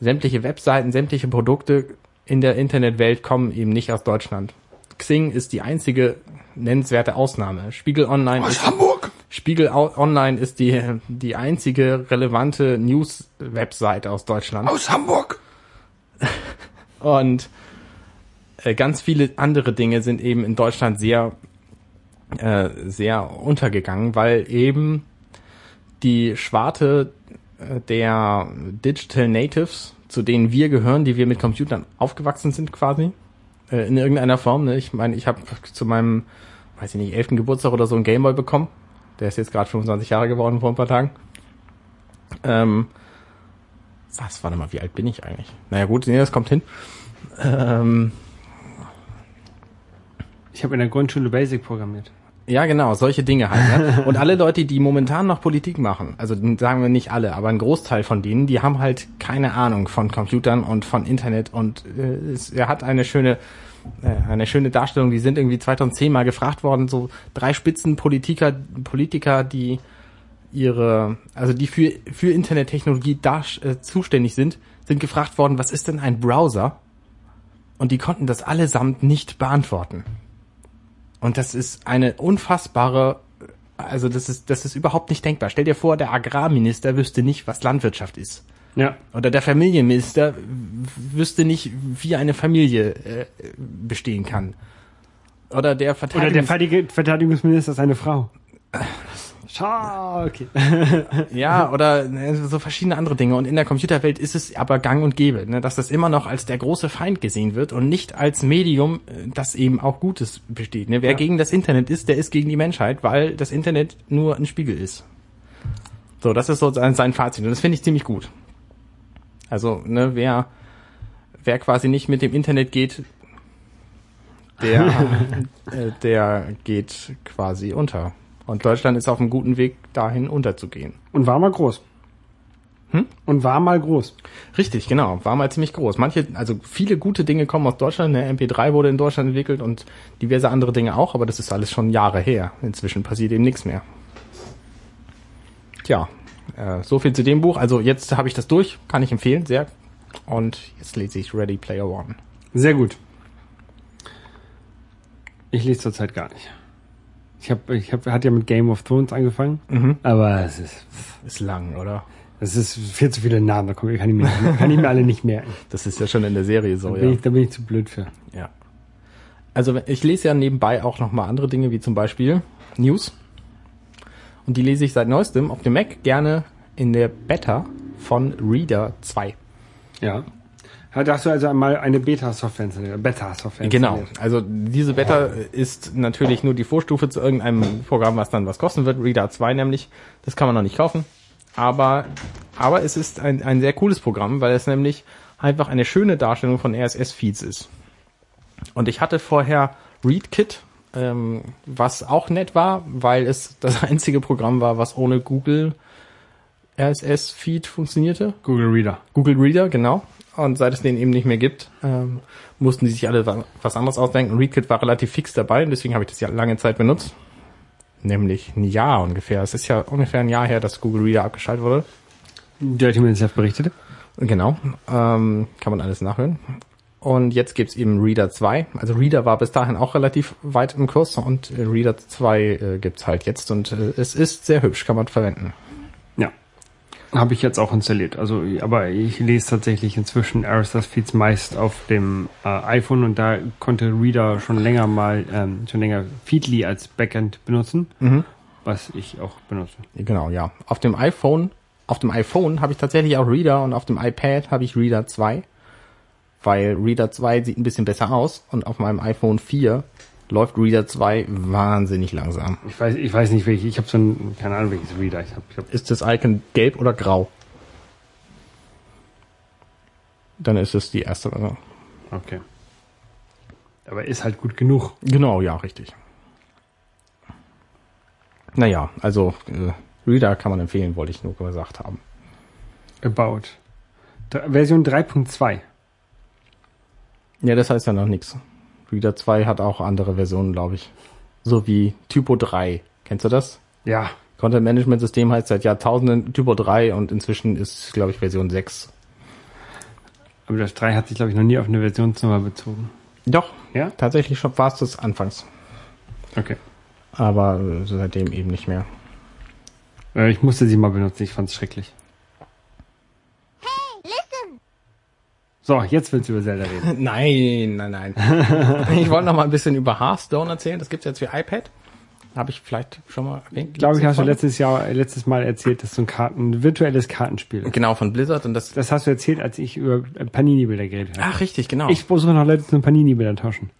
B: sämtliche Webseiten, sämtliche Produkte in der Internetwelt kommen eben nicht aus Deutschland. Xing ist die einzige nennenswerte Ausnahme. Spiegel Online
A: Aus
B: ist,
A: Hamburg!
B: Spiegel Online ist die, die einzige relevante News-Webseite aus Deutschland.
A: Aus Hamburg!
B: Und äh, ganz viele andere Dinge sind eben in Deutschland sehr, äh, sehr untergegangen, weil eben die Schwarte der Digital Natives, zu denen wir gehören, die wir mit Computern aufgewachsen sind quasi, äh, in irgendeiner Form. Ne? Ich meine, ich habe zu meinem, weiß ich nicht, elften Geburtstag oder so einen Gameboy bekommen. Der ist jetzt gerade 25 Jahre geworden vor ein paar Tagen. Ähm, was, warte mal, wie alt bin ich eigentlich? Naja gut, nee, das kommt hin. Ähm,
A: Ich habe in der Grundschule Basic programmiert.
B: Ja, genau, solche Dinge halt. Ja? Und alle Leute, die momentan noch Politik machen, also sagen wir nicht alle, aber ein Großteil von denen, die haben halt keine Ahnung von Computern und von Internet und äh, es, er hat eine schöne äh, eine schöne Darstellung, die sind irgendwie 2010 mal gefragt worden, so drei Spitzenpolitiker, Politiker, die ihre, also die für, für Internettechnologie da, äh, zuständig sind, sind gefragt worden, was ist denn ein Browser? Und die konnten das allesamt nicht beantworten. Und das ist eine unfassbare, also das ist, das ist überhaupt nicht denkbar. Stell dir vor, der Agrarminister wüsste nicht, was Landwirtschaft ist.
A: Ja.
B: Oder der Familienminister wüsste nicht, wie eine Familie äh, bestehen kann. Oder der
A: Oder der
B: Verteidigungs
A: Verteidig- Verteidigungsminister ist eine Frau. Schau, okay.
B: Ja, oder ne, so verschiedene andere Dinge. Und in der Computerwelt ist es aber gang und gäbe, ne, dass das immer noch als der große Feind gesehen wird und nicht als Medium, äh, das eben auch Gutes besteht. Ne? Wer
A: Ja.
B: gegen das Internet ist, der ist gegen die Menschheit, weil das Internet nur ein Spiegel ist. So, das ist so sein, sein Fazit. Und das finde ich ziemlich gut. Also, ne, wer, wer quasi nicht mit dem Internet geht, der, äh, der geht quasi unter. Und Deutschland ist auf einem guten Weg, dahin unterzugehen.
A: Und war mal groß.
B: Hm?
A: Und war mal groß.
B: Richtig, genau. War mal ziemlich groß. Manche, also viele gute Dinge kommen aus Deutschland. Der MP3 wurde in Deutschland entwickelt und diverse andere Dinge auch, aber das ist alles schon Jahre her. Inzwischen passiert eben nichts mehr. Tja, äh, so viel zu dem Buch. Also jetzt habe ich das durch, kann ich empfehlen, sehr. Und jetzt lese ich Ready Player One.
A: Sehr gut. Ich lese zurzeit gar nicht. Ich habe, ich hab, hat ja mit Game of Thrones angefangen,
B: Mhm.
A: aber es ist,
B: Ist lang, oder?
A: es ist viel zu viele Namen, da kann ich mir, kann ich mir alle nicht merken.
B: Das ist ja schon in der Serie so,
A: Da
B: ja.
A: bin, ich, da bin ich zu blöd für.
B: Ja. Also ich lese ja nebenbei auch noch mal andere Dinge, wie zum Beispiel News. Und die lese ich seit neuestem auf dem Mac gerne in der Beta von Reader 2.
A: Ja. Hast du also einmal eine Beta-Software installiert, Beta-Software
B: Genau. Also diese Beta ist natürlich nur die Vorstufe zu irgendeinem Programm, was dann was kosten wird. Reader 2 nämlich. Das kann man noch nicht kaufen. Aber, aber es ist ein, ein sehr cooles Programm, weil es nämlich einfach eine schöne Darstellung von RSS-Feeds ist. Und ich hatte vorher ReadKit, ähm, was auch nett war, weil es das einzige Programm war, was ohne Google RSS-Feed funktionierte.
A: Google Reader.
B: Google Reader, genau. Und seit es den eben nicht mehr gibt, ähm, mussten die sich alle wa- was anderes ausdenken. ReadKit war relativ fix dabei und deswegen habe ich das ja lange Zeit benutzt. Nämlich ein Jahr ungefähr. Es ist ja ungefähr ein Jahr her, dass Google Reader abgeschaltet wurde.
A: Dirty Minutes berichtete.
B: Genau. Ähm, kann man alles nachhören. Und jetzt gibt's eben Reader 2. Also Reader war bis dahin auch relativ weit im Kurs und äh, Reader 2 äh, gibt's halt jetzt und äh, es ist sehr hübsch, kann man verwenden.
A: Habe ich jetzt auch installiert. Also, aber ich lese tatsächlich inzwischen RSS-Feeds meist auf dem äh, iPhone und da konnte Reader schon länger mal, ähm, schon länger Feedly als Backend benutzen, was ich auch benutze.
B: Genau, ja. Auf dem iPhone, auf dem iPhone habe ich tatsächlich auch Reader und auf dem iPad habe ich Reader 2, weil Reader 2 sieht ein bisschen besser aus und auf meinem iPhone 4 läuft Reader 2 wahnsinnig langsam.
A: Ich weiß, ich weiß nicht welche. Ich habe so ein, keine Ahnung welches Reader ich habe. Hab,
B: Ist das Icon gelb oder grau? Dann ist es die erste. Version.
A: okay. Aber ist halt gut genug.
B: Genau, ja, richtig. Naja, also äh, Reader kann man empfehlen, wollte ich nur gesagt haben.
A: About. Dr Version 3.2.
B: Ja, das heißt ja noch nichts. Reader 2 hat auch andere Versionen, glaube ich. So wie Typo 3. Kennst du das?
A: Ja.
B: Content Management System heißt seit Jahrtausenden Typo 3 und inzwischen ist, glaube ich, Version 6.
A: Aber das 3 hat sich, glaube ich, noch nie auf eine Versionsnummer bezogen.
B: Doch,
A: Ja?
B: tatsächlich schon war es das anfangs.
A: Okay.
B: Aber äh, seitdem eben nicht mehr.
A: Äh, ich musste sie mal benutzen, ich fand's schrecklich. So, jetzt willst du über Zelda reden.
B: Nein, nein, nein. ich wollte noch mal ein bisschen über Hearthstone erzählen. Das gibt's jetzt für iPad. Habe ich vielleicht schon mal erwähnt.
A: Glaube ich, hast du letztes Jahr, äh, letztes Mal erzählt, dass so ein Karten, ein virtuelles Kartenspiel ist.
B: Genau, von Blizzard und das...
A: Das hast du erzählt, als ich über äh, Panini-Bilder geredet habe.
B: Ach, richtig, genau.
A: Ich versuche noch Leute zum Panini-Bilder tauschen.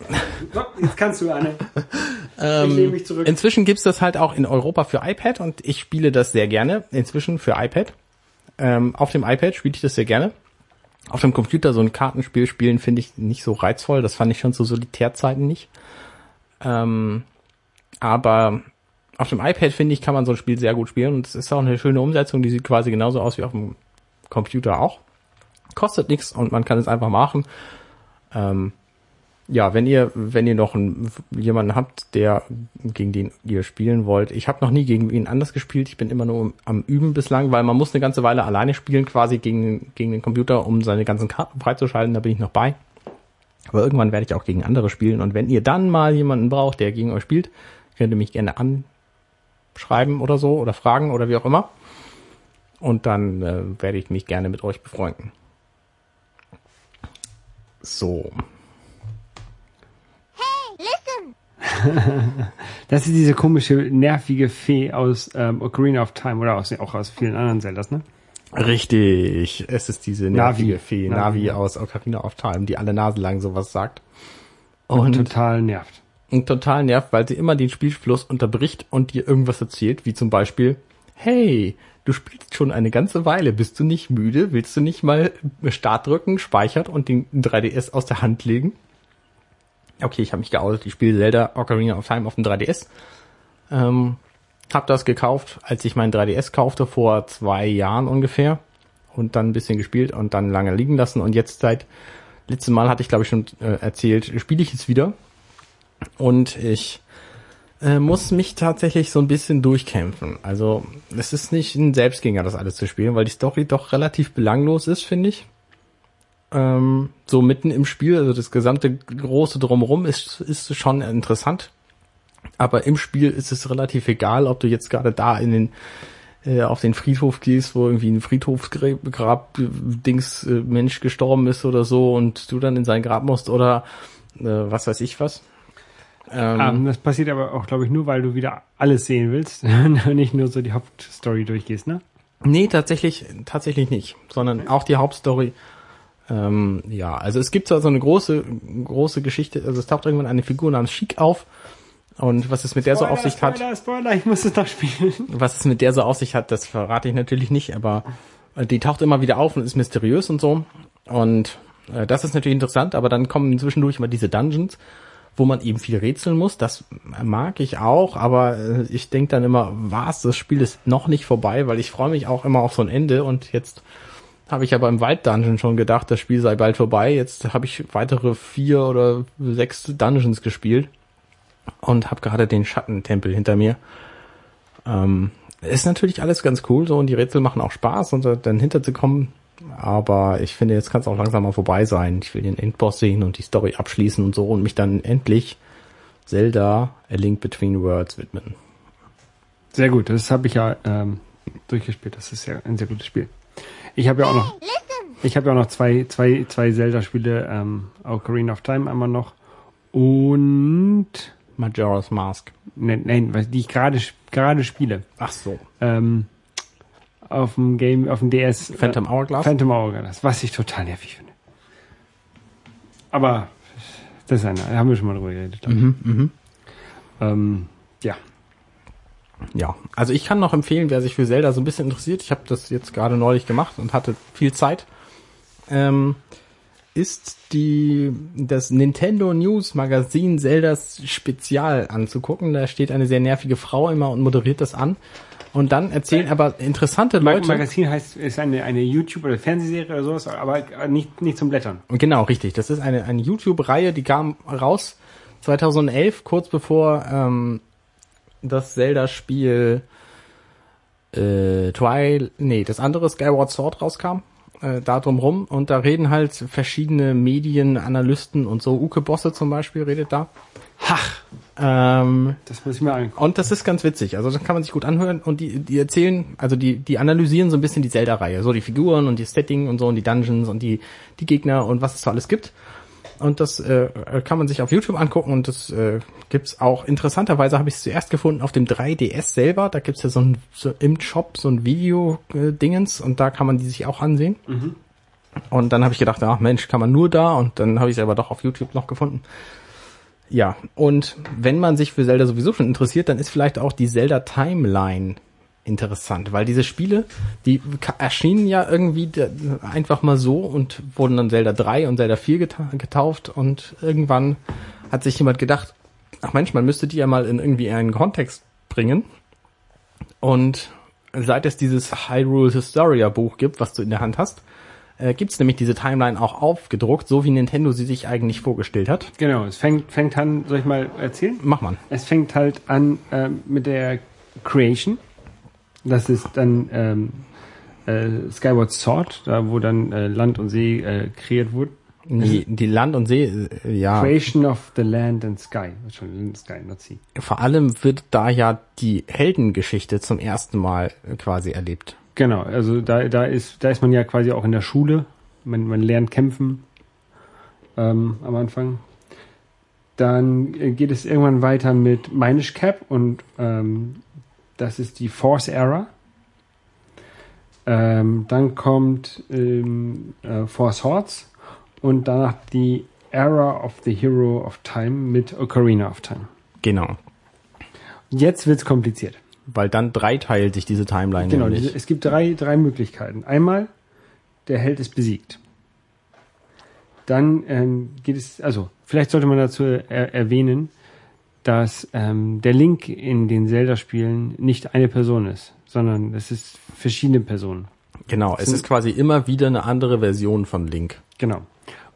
A: So, jetzt kannst du, Anne. ich lehne mich zurück.
B: Inzwischen gibt's das halt auch in Europa für iPad und ich spiele das sehr gerne. Inzwischen für iPad. Ähm, auf dem iPad spiele ich das sehr gerne. Auf dem Computer so ein Kartenspiel spielen finde ich nicht so reizvoll. Das fand ich schon zu Solitärzeiten nicht. Ähm, aber auf dem iPad finde ich, kann man so ein Spiel sehr gut spielen und es ist auch eine schöne Umsetzung. Die sieht quasi genauso aus wie auf dem Computer auch. Kostet nichts und man kann es einfach machen. Ähm, ja, wenn ihr, wenn ihr noch einen, jemanden habt, der gegen den ihr spielen wollt. Ich habe noch nie gegen ihn anders gespielt. Ich bin immer nur am Üben bislang, weil man muss eine ganze Weile alleine spielen, quasi gegen, gegen den Computer, um seine ganzen Karten freizuschalten. Da bin ich noch bei. Aber irgendwann werde ich auch gegen andere spielen. Und wenn ihr dann mal jemanden braucht, der gegen euch spielt, könnt ihr mich gerne anschreiben oder so oder fragen oder wie auch immer. Und dann äh, werde ich mich gerne mit euch befreunden. So.
A: Das ist diese komische, nervige Fee aus ähm, Ocarina of Time oder aus, auch aus vielen anderen Zeldas, ne?
B: Richtig, es ist diese
A: Navi.
B: nervige Fee,
A: Navi,
B: Navi, aus Ocarina of Time, die alle Nase lang sowas sagt.
A: Und
B: Und,
A: total nervt.
B: und total nervt, weil sie immer den Spielfluss unterbricht und dir irgendwas erzählt, wie zum Beispiel, hey, du spielst schon eine ganze Weile, bist du nicht müde? Willst du nicht mal Start drücken, speichert und den 3DS aus der Hand legen? Okay, ich habe mich geoutet, ich spiele Zelda Ocarina of Time auf dem 3DS. Ähm, hab das gekauft, als ich mein 3DS kaufte, vor zwei Jahren ungefähr. Und dann ein bisschen gespielt und dann lange liegen lassen. Und jetzt seit letztem Mal hatte ich, glaube ich, schon äh, erzählt, spiele ich jetzt wieder. Und ich äh, muss mich tatsächlich so ein bisschen durchkämpfen. Also es ist nicht ein Selbstgänger, das alles zu spielen, weil die Story doch relativ belanglos ist, finde ich. Ähm, so mitten im Spiel, also das gesamte große Drumherum ist, ist schon interessant. Aber im Spiel ist es relativ egal, ob du jetzt gerade da in den äh, auf den Friedhof gehst, wo irgendwie ein Friedhofsgrab Dings äh, Mensch gestorben ist oder so und du dann in sein Grab musst oder äh, was weiß ich was. Ähm,
A: Ähm, das passiert aber auch, glaube ich, nur, weil du wieder alles sehen willst. nicht nur so die Hauptstory durchgehst, ne?
B: Nee, tatsächlich, tatsächlich nicht, sondern auch die Hauptstory. Ähm, ja, also es gibt zwar so eine große, große Geschichte, also es taucht irgendwann eine Figur namens Chic auf. Und was es mit der so auf sich hat,
A: Spoiler, Spoiler, ich muss es noch spielen.
B: was es mit der so auf sich hat, das verrate ich natürlich nicht, aber äh, die taucht immer wieder auf und ist mysteriös und so. Und äh, das ist natürlich interessant, aber dann kommen zwischendurch immer diese Dungeons, wo man eben viel rätseln muss. Das mag ich auch, aber äh, ich denke dann immer, was, das Spiel ist noch nicht vorbei, weil ich freue mich auch immer auf so ein Ende und jetzt habe ich aber im Wald-Dungeon schon gedacht, das Spiel sei bald vorbei. Jetzt habe ich weitere vier oder sechs Dungeons gespielt und habe gerade den Schattentempel hinter mir. Ähm, ist natürlich alles ganz cool so und die Rätsel machen auch Spaß und dann hinterzukommen. Aber ich finde, jetzt kann es auch langsam mal vorbei sein. Ich will den Endboss sehen und die Story abschließen und so und mich dann endlich Zelda A Link Between Worlds widmen.
A: Sehr gut, das habe ich ja ähm, durchgespielt. Das ist ja ein sehr gutes Spiel. Ich habe ja auch noch, ich habe ja auch noch zwei, zwei, zwei Zelda-Spiele, ähm, Ocarina of Time einmal noch und
B: Majora's Mask.
A: nein, nein, was- die ich gerade gerade spiele.
B: Ach so.
A: Ähm, auf dem Game, auf dem DS.
B: Phantom
A: äh,
B: Hourglass?
A: Phantom Hourglass, was ich total nervig finde. Aber das ist eine, da haben wir schon mal drüber geredet. ich.
B: Mhm,
A: Ähm, ja.
B: Ja, also ich kann noch empfehlen, wer sich für Zelda so ein bisschen interessiert, ich habe das jetzt gerade neulich gemacht und hatte viel Zeit, ähm, ist die das Nintendo News Magazin Zeldas Spezial anzugucken. Da steht eine sehr nervige Frau immer und moderiert das an. Und dann erzählen aber interessante Leute.
A: Magazin heißt, ist eine, eine YouTube- oder Fernsehserie oder sowas, aber nicht, nicht zum Blättern.
B: Genau, richtig. Das ist eine, eine YouTube-Reihe, die kam raus 2011, kurz bevor ähm, das Zelda-Spiel äh, Twilight, nee, das andere Skyward Sword rauskam. Äh, da drum rum. Und da reden halt verschiedene Medien, Analysten und so. Uke Bosse zum Beispiel redet da.
A: Hach,
B: Ähm,
A: das muss ich mir angucken.
B: und das ist ganz witzig. Also das kann man sich gut anhören. Und die, die erzählen, also die, die analysieren so ein bisschen die Zelda-Reihe. So die Figuren und die Setting und so und die Dungeons und die, die Gegner und was es so alles gibt. Und das äh, kann man sich auf YouTube angucken und das äh, gibt's auch. Interessanterweise habe ich es zuerst gefunden auf dem 3DS selber. Da gibt's ja so ein so im Shop so ein Video-Dingens und da kann man die sich auch ansehen. Und dann habe ich gedacht, ach Mensch, kann man nur da und dann habe ich es aber doch auf YouTube noch gefunden. Ja, und wenn man sich für Zelda sowieso schon interessiert, dann ist vielleicht auch die Zelda Timeline interessant, weil diese Spiele, die erschienen ja irgendwie einfach mal so und wurden dann Zelda 3 und Zelda 4 geta getauft und irgendwann hat sich jemand gedacht, ach Mensch, man müsste die ja mal in irgendwie einen Kontext bringen. Und seit es dieses Hyrule Historia Buch gibt, was du in der Hand hast, äh, gibt's nämlich diese Timeline auch aufgedruckt, so wie Nintendo sie sich eigentlich vorgestellt hat.
A: Genau, es fängt, fängt an, soll ich mal erzählen?
B: Mach man.
A: Es fängt halt an ähm, mit der Creation. Das ist dann ähm, äh, Skyward Sword, da wo dann äh, Land und See äh, kreiert wurde.
B: Die, die Land und See, äh, ja.
A: Creation of the Land and Sky. Schon Sky, not Sea.
B: Vor allem wird da ja die Heldengeschichte zum ersten Mal äh, quasi erlebt.
A: Genau, also da, da ist, da ist man ja quasi auch in der Schule. Man, man lernt kämpfen ähm, am Anfang. Dann äh, geht es irgendwann weiter mit Minish Cap und ähm, das ist die Force Era. Ähm, dann kommt ähm, äh, Four Swords und danach die Era of the Hero of Time mit Ocarina of Time.
B: Genau.
A: Jetzt wird's kompliziert.
B: Weil dann dreiteilt sich diese Timeline
A: Genau,
B: nämlich.
A: es gibt drei, drei Möglichkeiten. Einmal, der Held ist besiegt. Dann ähm, geht es, also vielleicht sollte man dazu er erwähnen, dass ähm, der Link in den Zelda-Spielen nicht eine Person ist, sondern es ist verschiedene Personen.
B: Genau, es ist quasi immer wieder eine andere Version von Link.
A: Genau.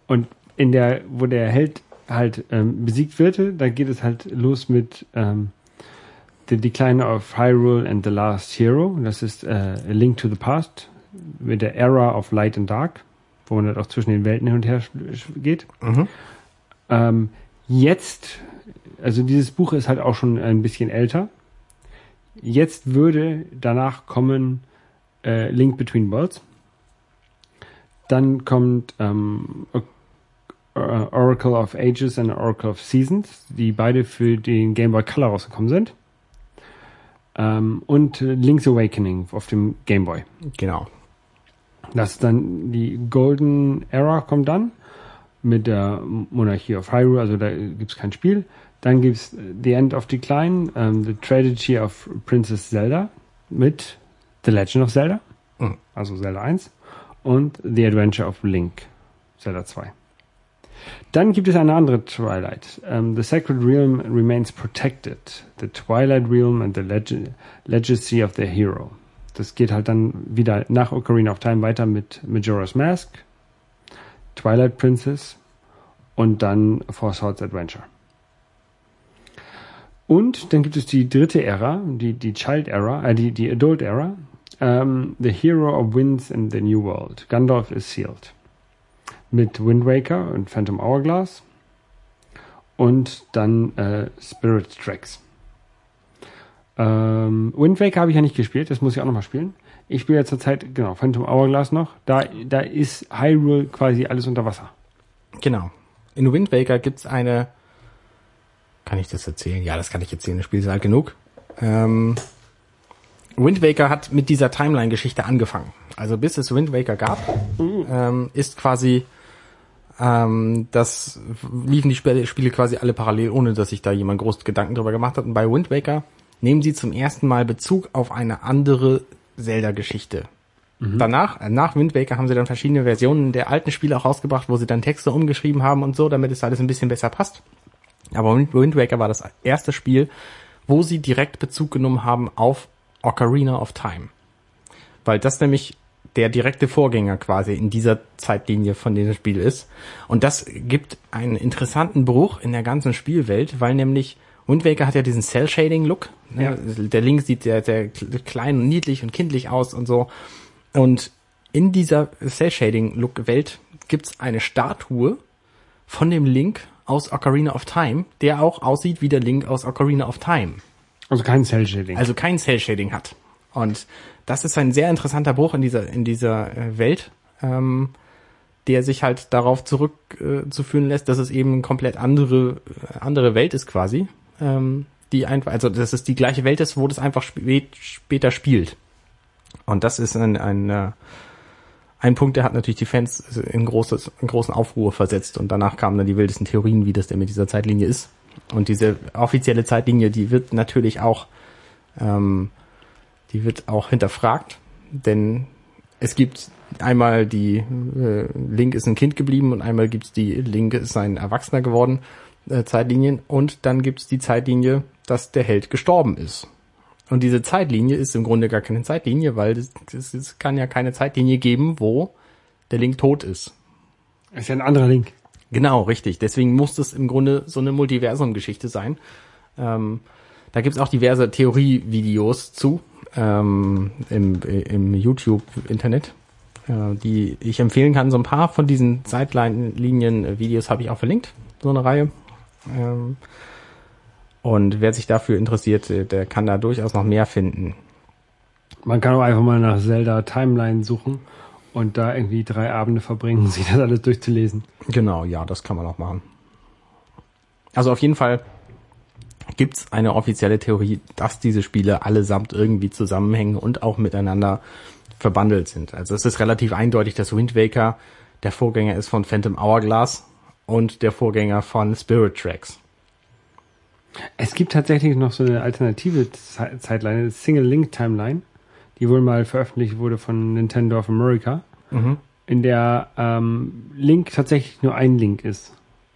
A: Und in der, wo der Held halt ähm, besiegt wird, da geht es halt los mit ähm, The Decline of Hyrule and the Last Hero. Das ist äh, A Link to the Past mit der Era of Light and Dark, wo man halt auch zwischen den Welten hin und her geht.
B: Mhm.
A: Ähm, jetzt, also dieses Buch ist halt auch schon ein bisschen älter. Jetzt würde danach kommen äh, Link Between Worlds. Dann kommt ähm, äh, Oracle of Ages und Oracle of Seasons, die beide für den Game Boy Color rausgekommen sind. Ähm, und Link's Awakening auf dem Game Boy.
B: Genau.
A: Das ist dann die Golden Era kommt dann mit der Monarchie of Hyrule, also da gibt's kein Spiel. Dann gibt's The End of Decline, ähm, The Tragedy of Princess Zelda mit The Legend of Zelda,
B: Mhm.
A: also Zelda 1 und The Adventure of Link, Zelda 2. Dann gibt es eine andere Twilight. Ähm, the Sacred Realm remains protected. The Twilight Realm and the Leg Legacy of the Hero. Das geht halt dann wieder nach Ocarina of Time weiter mit Majora's Mask, Twilight Princess und dann Four Swords Adventure. Und dann gibt es die dritte Ära, die, die Child Era, äh, die, die Adult Era. Ähm, the Hero of Winds in the New World. Gandalf is sealed. Mit Wind Waker und Phantom Hourglass. Und dann äh, Spirit Tracks. Ähm, Wind Waker habe ich ja nicht gespielt, das muss ich auch nochmal spielen. Ich spiele ja zurzeit, genau, Phantom Hourglass noch. Da, da ist Hyrule quasi alles unter Wasser.
B: Genau. In Wind Waker gibt's eine. Kann ich das erzählen? Ja, das kann ich erzählen. Das Spiel ist alt genug. Ähm, Wind Waker hat mit dieser Timeline-Geschichte angefangen. Also bis es Wind Waker gab, ähm, ist quasi ähm, das liefen die Spiele, quasi alle parallel, ohne dass sich da jemand groß Gedanken drüber gemacht hat. Und bei Wind Waker nehmen sie zum ersten Mal Bezug auf eine andere Zelda-Geschichte. Danach, äh, nach Wind Waker haben sie dann verschiedene Versionen der alten Spiele auch rausgebracht, wo sie dann Texte umgeschrieben haben und so, damit es alles ein bisschen besser passt. Aber Wind Waker war das erste Spiel, wo sie direkt Bezug genommen haben auf Ocarina of Time. Weil das nämlich der direkte Vorgänger quasi in dieser Zeitlinie von diesem Spiel ist. Und das gibt einen interessanten Bruch in der ganzen Spielwelt, weil nämlich Wind Waker hat ja diesen Cell-Shading-Look. Ne?
A: Ja.
B: Der Link sieht sehr, sehr klein und niedlich und kindlich aus und so. Und in dieser Cell-Shading-Look-Welt gibt's eine Statue von dem Link aus Ocarina of Time, der auch aussieht wie der Link aus Ocarina of Time
A: Also kein Cell-Shading.
B: also kein Cell Shading hat. Und das ist ein sehr interessanter Bruch in dieser in dieser äh, Welt, ähm, der sich halt darauf zurückzuführen äh, lässt, dass es eben eine komplett andere äh, andere Welt ist quasi, ähm, die einfach also dass es die gleiche Welt ist, wo das einfach spät, später spielt. Und das ist ein ein äh, ein Punkt, der hat natürlich die Fans in, großes, in großen Aufruhr versetzt und danach kamen dann die wildesten Theorien, wie das denn mit dieser Zeitlinie ist. Und diese offizielle Zeitlinie, die wird natürlich auch ähm, die wird auch hinterfragt, denn es gibt einmal die äh, Link ist ein Kind geblieben und einmal gibt's die Link ist ein Erwachsener geworden äh, Zeitlinien und dann gibt's die Zeitlinie, dass der Held gestorben ist. Und diese Zeitlinie ist im Grunde gar keine Zeitlinie, weil es, kann ja keine Zeitlinie geben, wo der Link tot ist.
A: ist ja ein anderer Link.
B: Genau, richtig. Deswegen muss das im Grunde so eine Multiversum-Geschichte sein. Ähm, da gibt's auch diverse Theorie-Videos zu ähm, im, im YouTube-Internet, äh, die ich empfehlen kann. So ein paar von diesen Zeitlinien-Videos habe ich auch verlinkt, so eine Reihe. Ähm, und wer sich dafür interessiert, äh, der kann da durchaus noch mehr finden.
A: Man kann auch einfach mal nach Zelda Timeline suchen und da irgendwie drei Abende verbringen, sich das alles durchzulesen.
B: Genau, ja, das kann man auch machen. Also auf jeden Fall gibt's eine offizielle Theorie, dass diese Spiele allesamt irgendwie zusammenhängen und auch miteinander verbandelt sind. Also es ist relativ eindeutig, dass Wind Waker der Vorgänger ist von Phantom Hourglass und der Vorgänger von Spirit Tracks.
A: Es gibt tatsächlich noch so eine alternative Ze- Zeitline, eine Single Link Timeline, die wohl mal veröffentlicht wurde von Nintendo of America, in der ähm, Link tatsächlich nur ein Link ist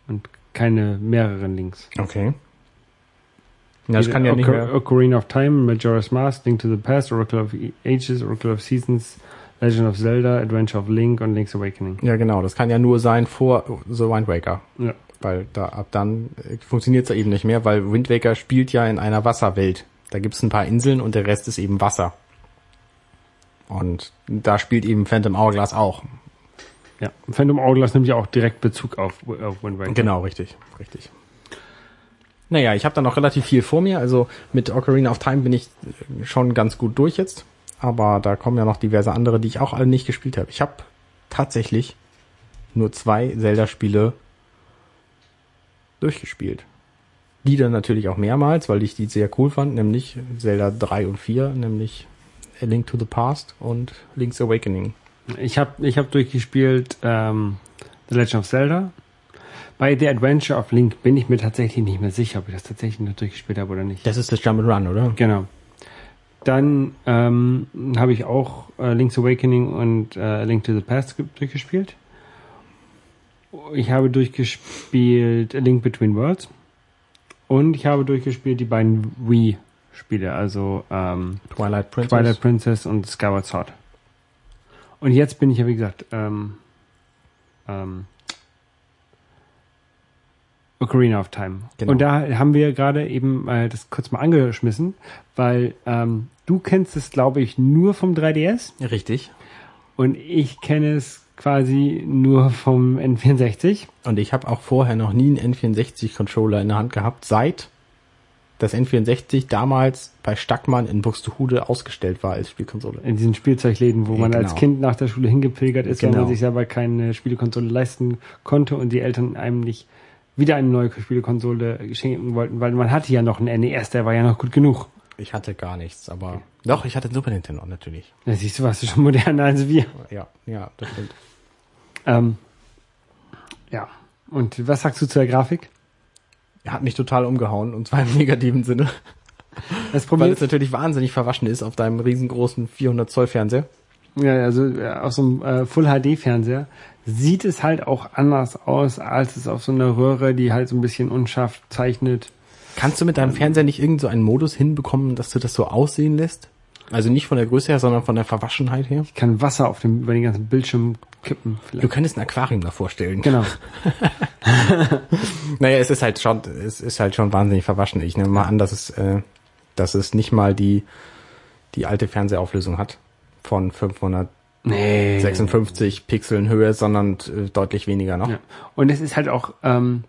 A: und keine mehreren Links.
B: Okay. Ja, das kann ja nicht mehr.
A: Ocarina of Time, Majora's Mask, Link to the Past, Oracle of Ages, Oracle of Seasons, Legend of Zelda, Adventure of Link und Link's Awakening.
B: Ja, genau. Das kann ja nur sein vor The Wind Waker.
A: Ja.
B: Weil da ab dann äh, funktioniert's ja eben nicht mehr, weil Wind Waker spielt ja in einer Wasserwelt. Da gibt's ein paar Inseln und der Rest ist eben Wasser. Und da spielt eben Phantom Hourglass auch.
A: Ja. Phantom Hourglass nimmt ja auch direkt Bezug auf, auf Wind Waker.
B: Genau, richtig, richtig. Naja, ich habe da noch relativ viel vor mir. Also mit Ocarina of Time bin ich äh, schon ganz gut durch jetzt. Aber da kommen ja noch diverse andere, die ich auch alle nicht gespielt habe. Ich habe tatsächlich nur zwei Zelda-Spiele durchgespielt. Die dann natürlich auch mehrmals, weil ich die sehr cool fand, nämlich Zelda 3 und 4, nämlich A Link to the Past und Link's Awakening.
A: Ich habe ich hab durchgespielt ähm, The Legend of Zelda. Bei The Adventure of Link bin ich mir tatsächlich nicht mehr sicher, ob ich das tatsächlich noch durchgespielt habe oder nicht.
B: Das ist das Jump'n'Run, oder?
A: Genau. Dann ähm, habe ich auch äh, Link's Awakening und äh, Link to the Past ge- durchgespielt. Ich habe durchgespielt A Link Between Worlds. Und ich habe durchgespielt die beiden Wii-Spiele, also ähm,
B: Twilight Princess.
A: Twilight Princess und Skyward Sword. Und jetzt bin ich ja, wie gesagt, ähm, ähm, Ocarina of Time.
B: Genau.
A: Und da haben wir gerade eben äh, das kurz mal angeschmissen, weil ähm, du kennst es, glaube ich, nur vom 3DS
B: Richtig.
A: und ich kenne es quasi nur vom N64.
B: Und ich habe auch vorher noch nie einen N64-Controller in der Hand gehabt, seit das N64 damals bei Stackmann in Buxtehude ausgestellt war als Spielkonsole.
A: In diesen Spielzeugläden, wo
B: Ja,
A: man
B: genau.
A: als Kind nach der Schule hingepilgert ist, weil
B: Genau.
A: man sich selber keine Spielekonsole leisten konnte und die Eltern einem nicht wieder eine neue Spielekonsole schenken wollten, weil man hatte ja noch einen NES, der war ja noch gut genug.
B: Ich hatte gar nichts, aber doch, ich hatte Super Nintendo natürlich.
A: Da siehst du, warst du schon moderner als wir.
B: Ja, ja, das stimmt.
A: Ähm, ja. Und was sagst du zur Grafik?
B: Er hat mich total umgehauen und zwar im negativen Sinne,
A: Das
B: weil
A: Problem
B: es natürlich wahnsinnig verwaschen ist auf deinem riesengroßen 400 Zoll Fernseher.
A: Ja, also auf so einem äh, Full HD Fernseher sieht es halt auch anders aus als es auf so einer Röhre, die halt so ein bisschen unscharf zeichnet.
B: Kannst du mit deinem Fernseher nicht irgend so einen Modus hinbekommen, dass du das so aussehen lässt? Also nicht von der Größe her, sondern von der Verwaschenheit her?
A: Ich kann Wasser auf dem über den ganzen Bildschirm kippen.
B: Du
A: Vielleicht.
B: könntest ein Aquarium davor stellen.
A: Genau.
B: Naja, es ist halt schon, es ist halt schon wahnsinnig verwaschen. Ich nehme mal an, dass es, äh, dass es nicht mal die, die alte Fernsehauflösung hat von 556
A: Nee.
B: Pixeln Höhe, sondern äh, deutlich weniger noch.
A: Ja. Und es ist halt auch, ähm,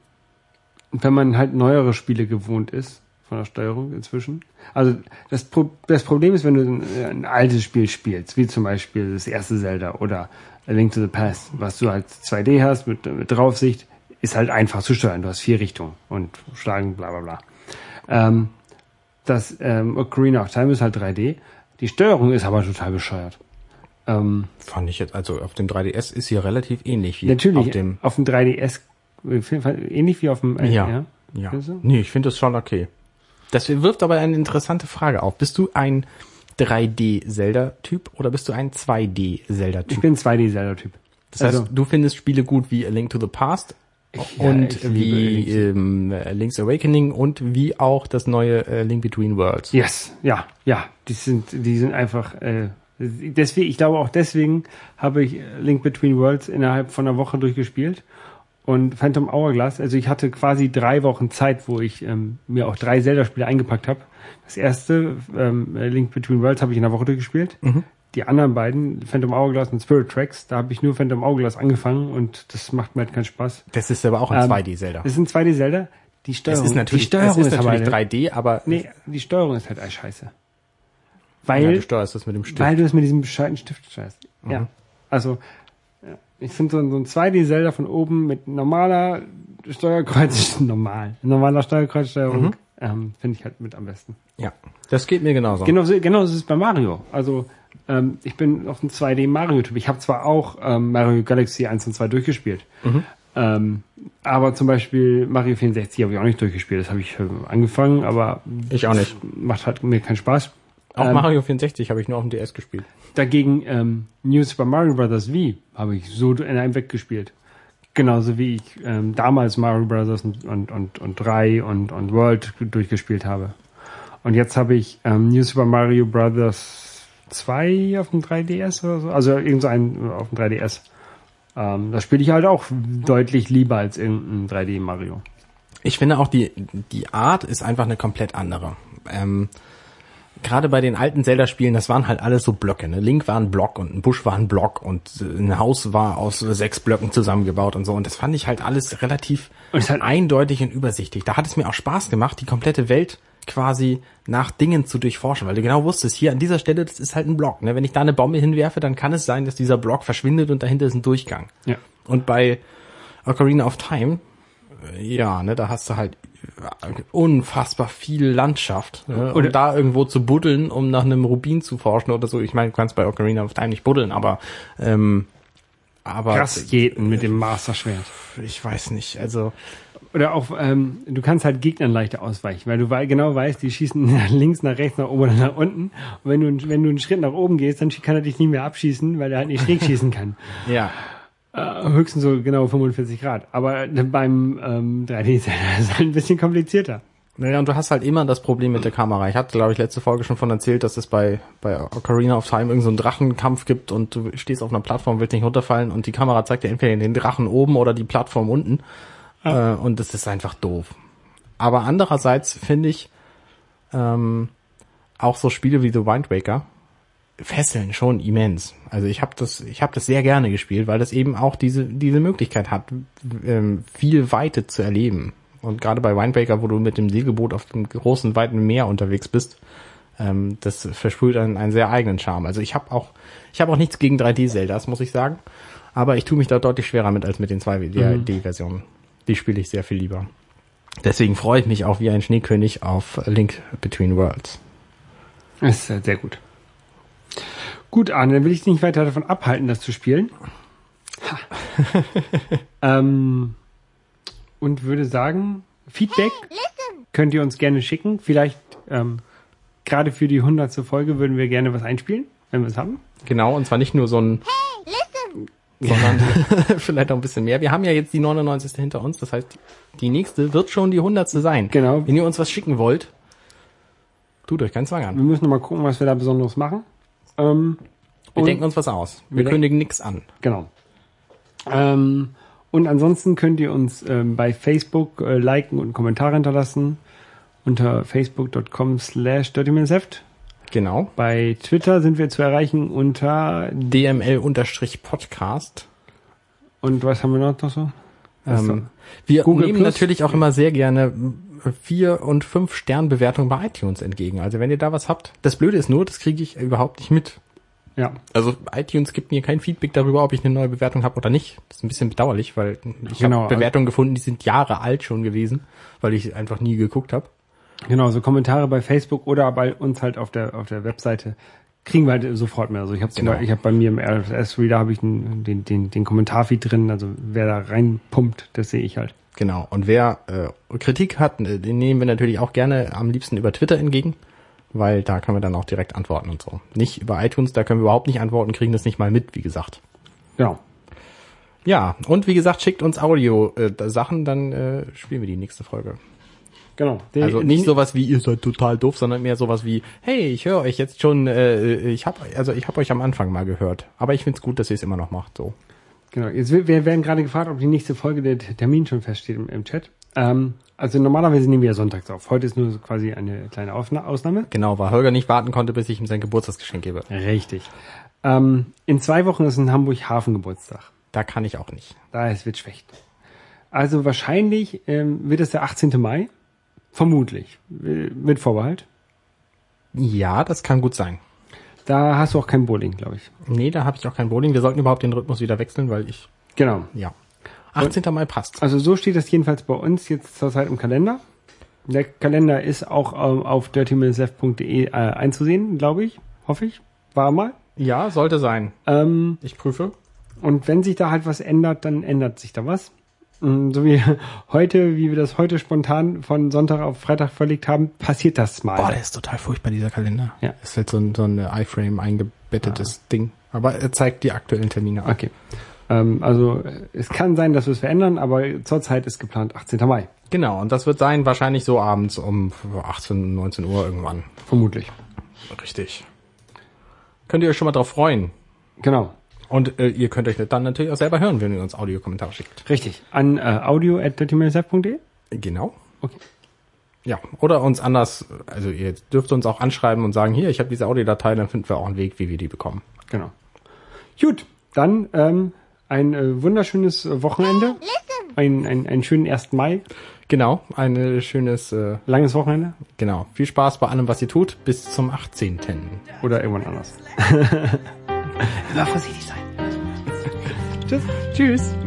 A: wenn man halt neuere Spiele gewohnt ist von der Steuerung inzwischen. Also das, Pro das Problem ist, wenn du ein, ein altes Spiel spielst, wie zum Beispiel das erste Zelda oder A Link to the Past, was du halt 2D hast mit, mit Draufsicht, ist halt einfach zu steuern. Du hast vier Richtungen und schlagen, bla bla bla. Ähm, das ähm, Ocarina of Time ist halt 3D. Die Steuerung ist aber total bescheuert. Ähm,
B: Fand ich jetzt, also auf dem 3DS ist sie relativ ähnlich wie
A: Natürlich,
B: auf dem.
A: auf dem 3DS, ähnlich wie auf dem äh,
B: Ja. Ja.
A: Du?
B: Nee, ich finde das schon okay. Das wirft aber eine interessante Frage auf. Bist du ein 3D-Zelda-Typ oder bist du ein 2D-Zelda-Typ?
A: Ich bin 2D-Zelda-Typ.
B: Das heißt,
A: also-
B: du findest Spiele gut wie A Link to the Past
A: Ja,
B: und
A: ich liebe
B: wie
A: Link's-
B: ähm, Link's Awakening und wie auch das neue äh, Link Between Worlds.
A: Yes, ja, ja. Die sind, die sind einfach. Äh, deswegen, ich glaube auch deswegen habe ich Link Between Worlds innerhalb von einer Woche durchgespielt und Phantom Hourglass. Also ich hatte quasi drei Wochen Zeit, wo ich ähm, mir auch drei Zelda-Spiele eingepackt habe. Das erste ähm, Link Between Worlds habe ich in einer Woche durchgespielt. Die anderen beiden, Phantom Hourglass und Spirit Tracks, da habe ich nur Phantom Hourglass angefangen und das macht mir halt keinen Spaß.
B: Das ist aber auch ein
A: Ähm,
B: 2D-Zelda.
A: Das sind 2D Zelda. Die
B: Es
A: Steuerung,
B: ist natürlich,
A: die Steuerung
B: es ist
A: aber
B: natürlich
A: halt-
B: 3D, aber
A: Nee, die Steuerung ist halt scheiße.
B: ja,
A: Weil,
B: du steuerst das mit dem Stift.
A: weil du es mit diesem bescheidenen Stift steuerst. Ja. Also, ja. Ich finde so, ein- so ein 2D-Zelda von oben mit normaler Steuerkreuz, normal, normaler Steuerkreuzsteuerung, ähm, finde ich halt mit am besten.
B: ja, das geht mir genauso.
A: Genauso, genauso ist es bei Mario. Also, ähm, ich bin auf dem 2D Mario-Typ. Ich habe zwar auch ähm, Mario Galaxy 1 und 2 durchgespielt. Ähm, aber zum Beispiel Mario 64 habe ich auch nicht durchgespielt. Das habe ich angefangen, aber
B: Ich auch nicht.
A: macht halt mir keinen Spaß.
B: Auch
A: Ähm,
B: Mario 64 habe ich nur auf dem DS gespielt.
A: Dagegen ähm, New Super Mario Bros. V habe ich so in einem weggespielt. Genauso wie ich ähm, damals Mario Bros. und, und, und, und 3 und, und World durchgespielt habe. Und jetzt habe ich ähm, New Super Mario Bros. 2 auf dem 3DS oder so. Also irgend so ein auf dem 3DS. Ähm, das spiele ich halt auch deutlich lieber als irgendein 3D Mario.
B: Ich finde auch die, die Art ist einfach eine komplett andere. Ähm, Gerade bei den alten Zelda-Spielen, das waren halt alles so Blöcke. Ne? Link war ein Block und ein Busch war ein Block und äh, ein Haus war aus sechs Blöcken zusammengebaut und so. Und das fand ich halt alles relativ
A: Und hat-
B: eindeutig und übersichtlich. Da hat es mir auch Spaß gemacht, die komplette Welt quasi nach Dingen zu durchforschen, weil du genau wusstest, hier an dieser Stelle, das ist halt ein Block. Ne? Wenn ich da eine Bombe hinwerfe, dann kann es sein, dass dieser Block verschwindet und dahinter ist ein Durchgang.
A: Ja.
B: Und bei Ocarina of Time, ja, ne, da hast du halt unfassbar viel Landschaft. Ne?
A: Oder-
B: Und da irgendwo zu buddeln, um nach einem Rubin zu forschen oder so. Ich meine, du kannst bei Ocarina of Time nicht buddeln, aber ähm, aber
A: Krass jeden mit dem Master-Schwert.
B: ich weiß nicht. Also
A: Oder auch, ähm, du kannst halt Gegnern leichter ausweichen, weil du genau weißt, die schießen nach links, nach rechts, nach oben oder nach unten. Und wenn du, wenn du einen Schritt nach oben gehst, dann kann er dich nicht mehr abschießen, weil er halt nicht schräg schießen kann.
B: ja,
A: Äh, höchstens so genau 45 Grad. Aber beim ähm, 3D ist es halt ein bisschen komplizierter.
B: Naja, und du hast halt immer das Problem mit der Kamera. Ich hatte, glaube ich, letzte Folge schon von erzählt, dass es bei, bei Ocarina of Time irgendeinen so einen Drachenkampf gibt und du stehst auf einer Plattform, willst nicht runterfallen und die Kamera zeigt dir entweder den Drachen oben oder die Plattform unten. Äh, und das ist einfach doof. Aber andererseits finde ich ähm, auch so Spiele wie The Wind Waker fesseln schon immens. Also ich habe das, ich habe das sehr gerne gespielt, weil das eben auch diese diese Möglichkeit hat, ähm, viel Weite zu erleben. Und gerade bei Wind Waker, wo du mit dem Segelboot auf dem großen weiten Meer unterwegs bist, ähm, das versprüht einen, einen sehr eigenen Charme. Also ich habe auch, ich habe auch nichts gegen 3D-Zeldas, muss ich sagen. Aber ich tue mich da deutlich schwerer mit als mit den 2D-Versionen. Die spiele ich sehr viel lieber. Deswegen freue ich mich auch wie ein Schneekönig auf Link Between Worlds.
A: Das ist halt sehr gut. Gut, Arne, dann will ich dich nicht weiter davon abhalten, das zu spielen. Ha. ähm, und würde sagen, Feedback könnt ihr uns gerne schicken. Vielleicht ähm, gerade für die hundertste Folge würden wir gerne was einspielen. wenn wir es haben.
B: Genau, und zwar nicht nur so ein, sondern vielleicht auch ein bisschen mehr. Wir haben ja jetzt die 99. hinter uns, das heißt, die nächste wird schon die 100. sein.
A: Genau.
B: Wenn ihr uns was schicken wollt, tut euch keinen Zwang
A: Wir
B: an.
A: müssen noch mal gucken, was wir da Besonderes machen. Ähm,
B: Wir denken uns was aus. Wir
A: Wir
B: kündigen nichts an.
A: Genau. Ähm, und ansonsten könnt ihr uns ähm, bei Facebook äh, liken und einen Kommentar hinterlassen unter facebook.com slash dirtymansheft.
B: Genau.
A: Bei Twitter sind wir zu erreichen unter
B: DML-Podcast.
A: und was haben wir noch, so?
B: Ähm, wir
A: Google
B: nehmen
A: Plus?
B: natürlich auch immer sehr gerne vier und fünf Sternbewertungen bei iTunes entgegen. Also wenn ihr da was habt, das Blöde ist nur, das kriege ich überhaupt nicht mit.
A: Ja,
B: Also iTunes gibt mir kein Feedback darüber, ob ich eine neue Bewertung habe oder nicht. Das ist ein bisschen bedauerlich, weil ich
A: Genau,
B: habe Bewertungen gefunden, die sind Jahre alt schon gewesen, weil ich einfach nie geguckt habe.
A: genau, so Kommentare bei Facebook oder bei uns halt auf der auf der Webseite kriegen wir halt sofort mehr. Also ich habe
B: Genau.
A: ich habe bei mir im RSS-Reader habe ich den, den, den, den Kommentarfeed drin, also wer da reinpumpt, das sehe ich halt.
B: Genau. Und wer äh, Kritik hat, äh, den nehmen wir natürlich auch gerne am liebsten über Twitter entgegen, weil da können wir dann auch direkt antworten und so. Nicht über iTunes, da können wir überhaupt nicht antworten, kriegen das nicht mal mit, wie gesagt.
A: Genau.
B: Ja, und wie gesagt, schickt uns Audio-Sachen, dann äh, spielen wir die nächste Folge.
A: Genau. Die-
B: Also nicht sowas wie ihr seid total doof, sondern mehr sowas wie hey, ich höre euch jetzt schon, äh, ich habe also ich habe euch am Anfang mal gehört, aber ich find's gut, dass ihr es immer noch macht. So.
A: Genau, jetzt wir werden gerade gefragt, ob die nächste Folge der Termin schon feststeht im, im Chat. Ähm, also normalerweise nehmen wir ja sonntags auf. Heute ist nur quasi eine kleine Aufna Ausnahme.
B: Genau, weil Holger nicht warten konnte, bis ich ihm sein Geburtstagsgeschenk gebe.
A: Richtig. Ähm, in zwei Wochen ist in Hamburg Hafengeburtstag.
B: Da kann ich auch nicht.
A: Daher es wird schlecht. Also wahrscheinlich ähm, wird es der 18. Mai. Vermutlich. Äh, Mit Vorbehalt.
B: Ja, das kann gut sein.
A: Da hast du auch kein Bowling, glaube ich.
B: Nee, da habe ich auch kein Bowling. Wir sollten überhaupt den Rhythmus wieder wechseln, weil ich
A: Genau.
B: ja. 18. Mai passt.
A: Also so steht das jedenfalls bei uns jetzt zurzeit im Kalender. Der Kalender ist auch ähm, auf dirtyminsleft.de äh, einzusehen, glaube ich. Hoffe ich. War mal.
B: Ja, sollte sein.
A: Ähm,
B: Ich prüfe.
A: und wenn sich da halt was ändert, dann ändert sich da was. Mm, So wie heute, wie wir das heute spontan von Sonntag auf Freitag verlegt haben, passiert das mal.
B: Boah, der ist total furchtbar, dieser Kalender.
A: Ja.
B: Ist halt so ein, so ein iFrame eingebettetes Ding. Aber er zeigt die aktuellen Termine an.
A: Okay. Ähm, also äh, es kann sein, dass wir es verändern, aber zurzeit ist geplant 18. Mai.
B: Genau, und das wird sein wahrscheinlich so abends um 18, 19 Uhr irgendwann.
A: Vermutlich.
B: Richtig. Könnt ihr euch schon mal drauf freuen.
A: Genau.
B: Und äh, ihr könnt euch dann natürlich auch selber hören, wenn ihr uns Audiokommentare schickt.
A: Richtig. An äh, audio at dirtyminsleft.de.
B: Genau.
A: Okay.
B: Ja, oder uns anders, also ihr dürft uns auch anschreiben und sagen, hier, ich habe diese Audiodatei, dann finden wir auch einen Weg, wie wir die bekommen.
A: Genau. Gut, dann ähm, ein äh, wunderschönes äh, Wochenende. Ein, ein, einen schönen 1. Mai.
B: Genau, ein schönes, äh,
A: Langes Wochenende.
B: genau, viel Spaß bei allem, was ihr tut, bis zum 18.
A: Oder irgendwann anders.
B: Immer vorsichtig sein.
A: Tschüss.
B: Tschüss.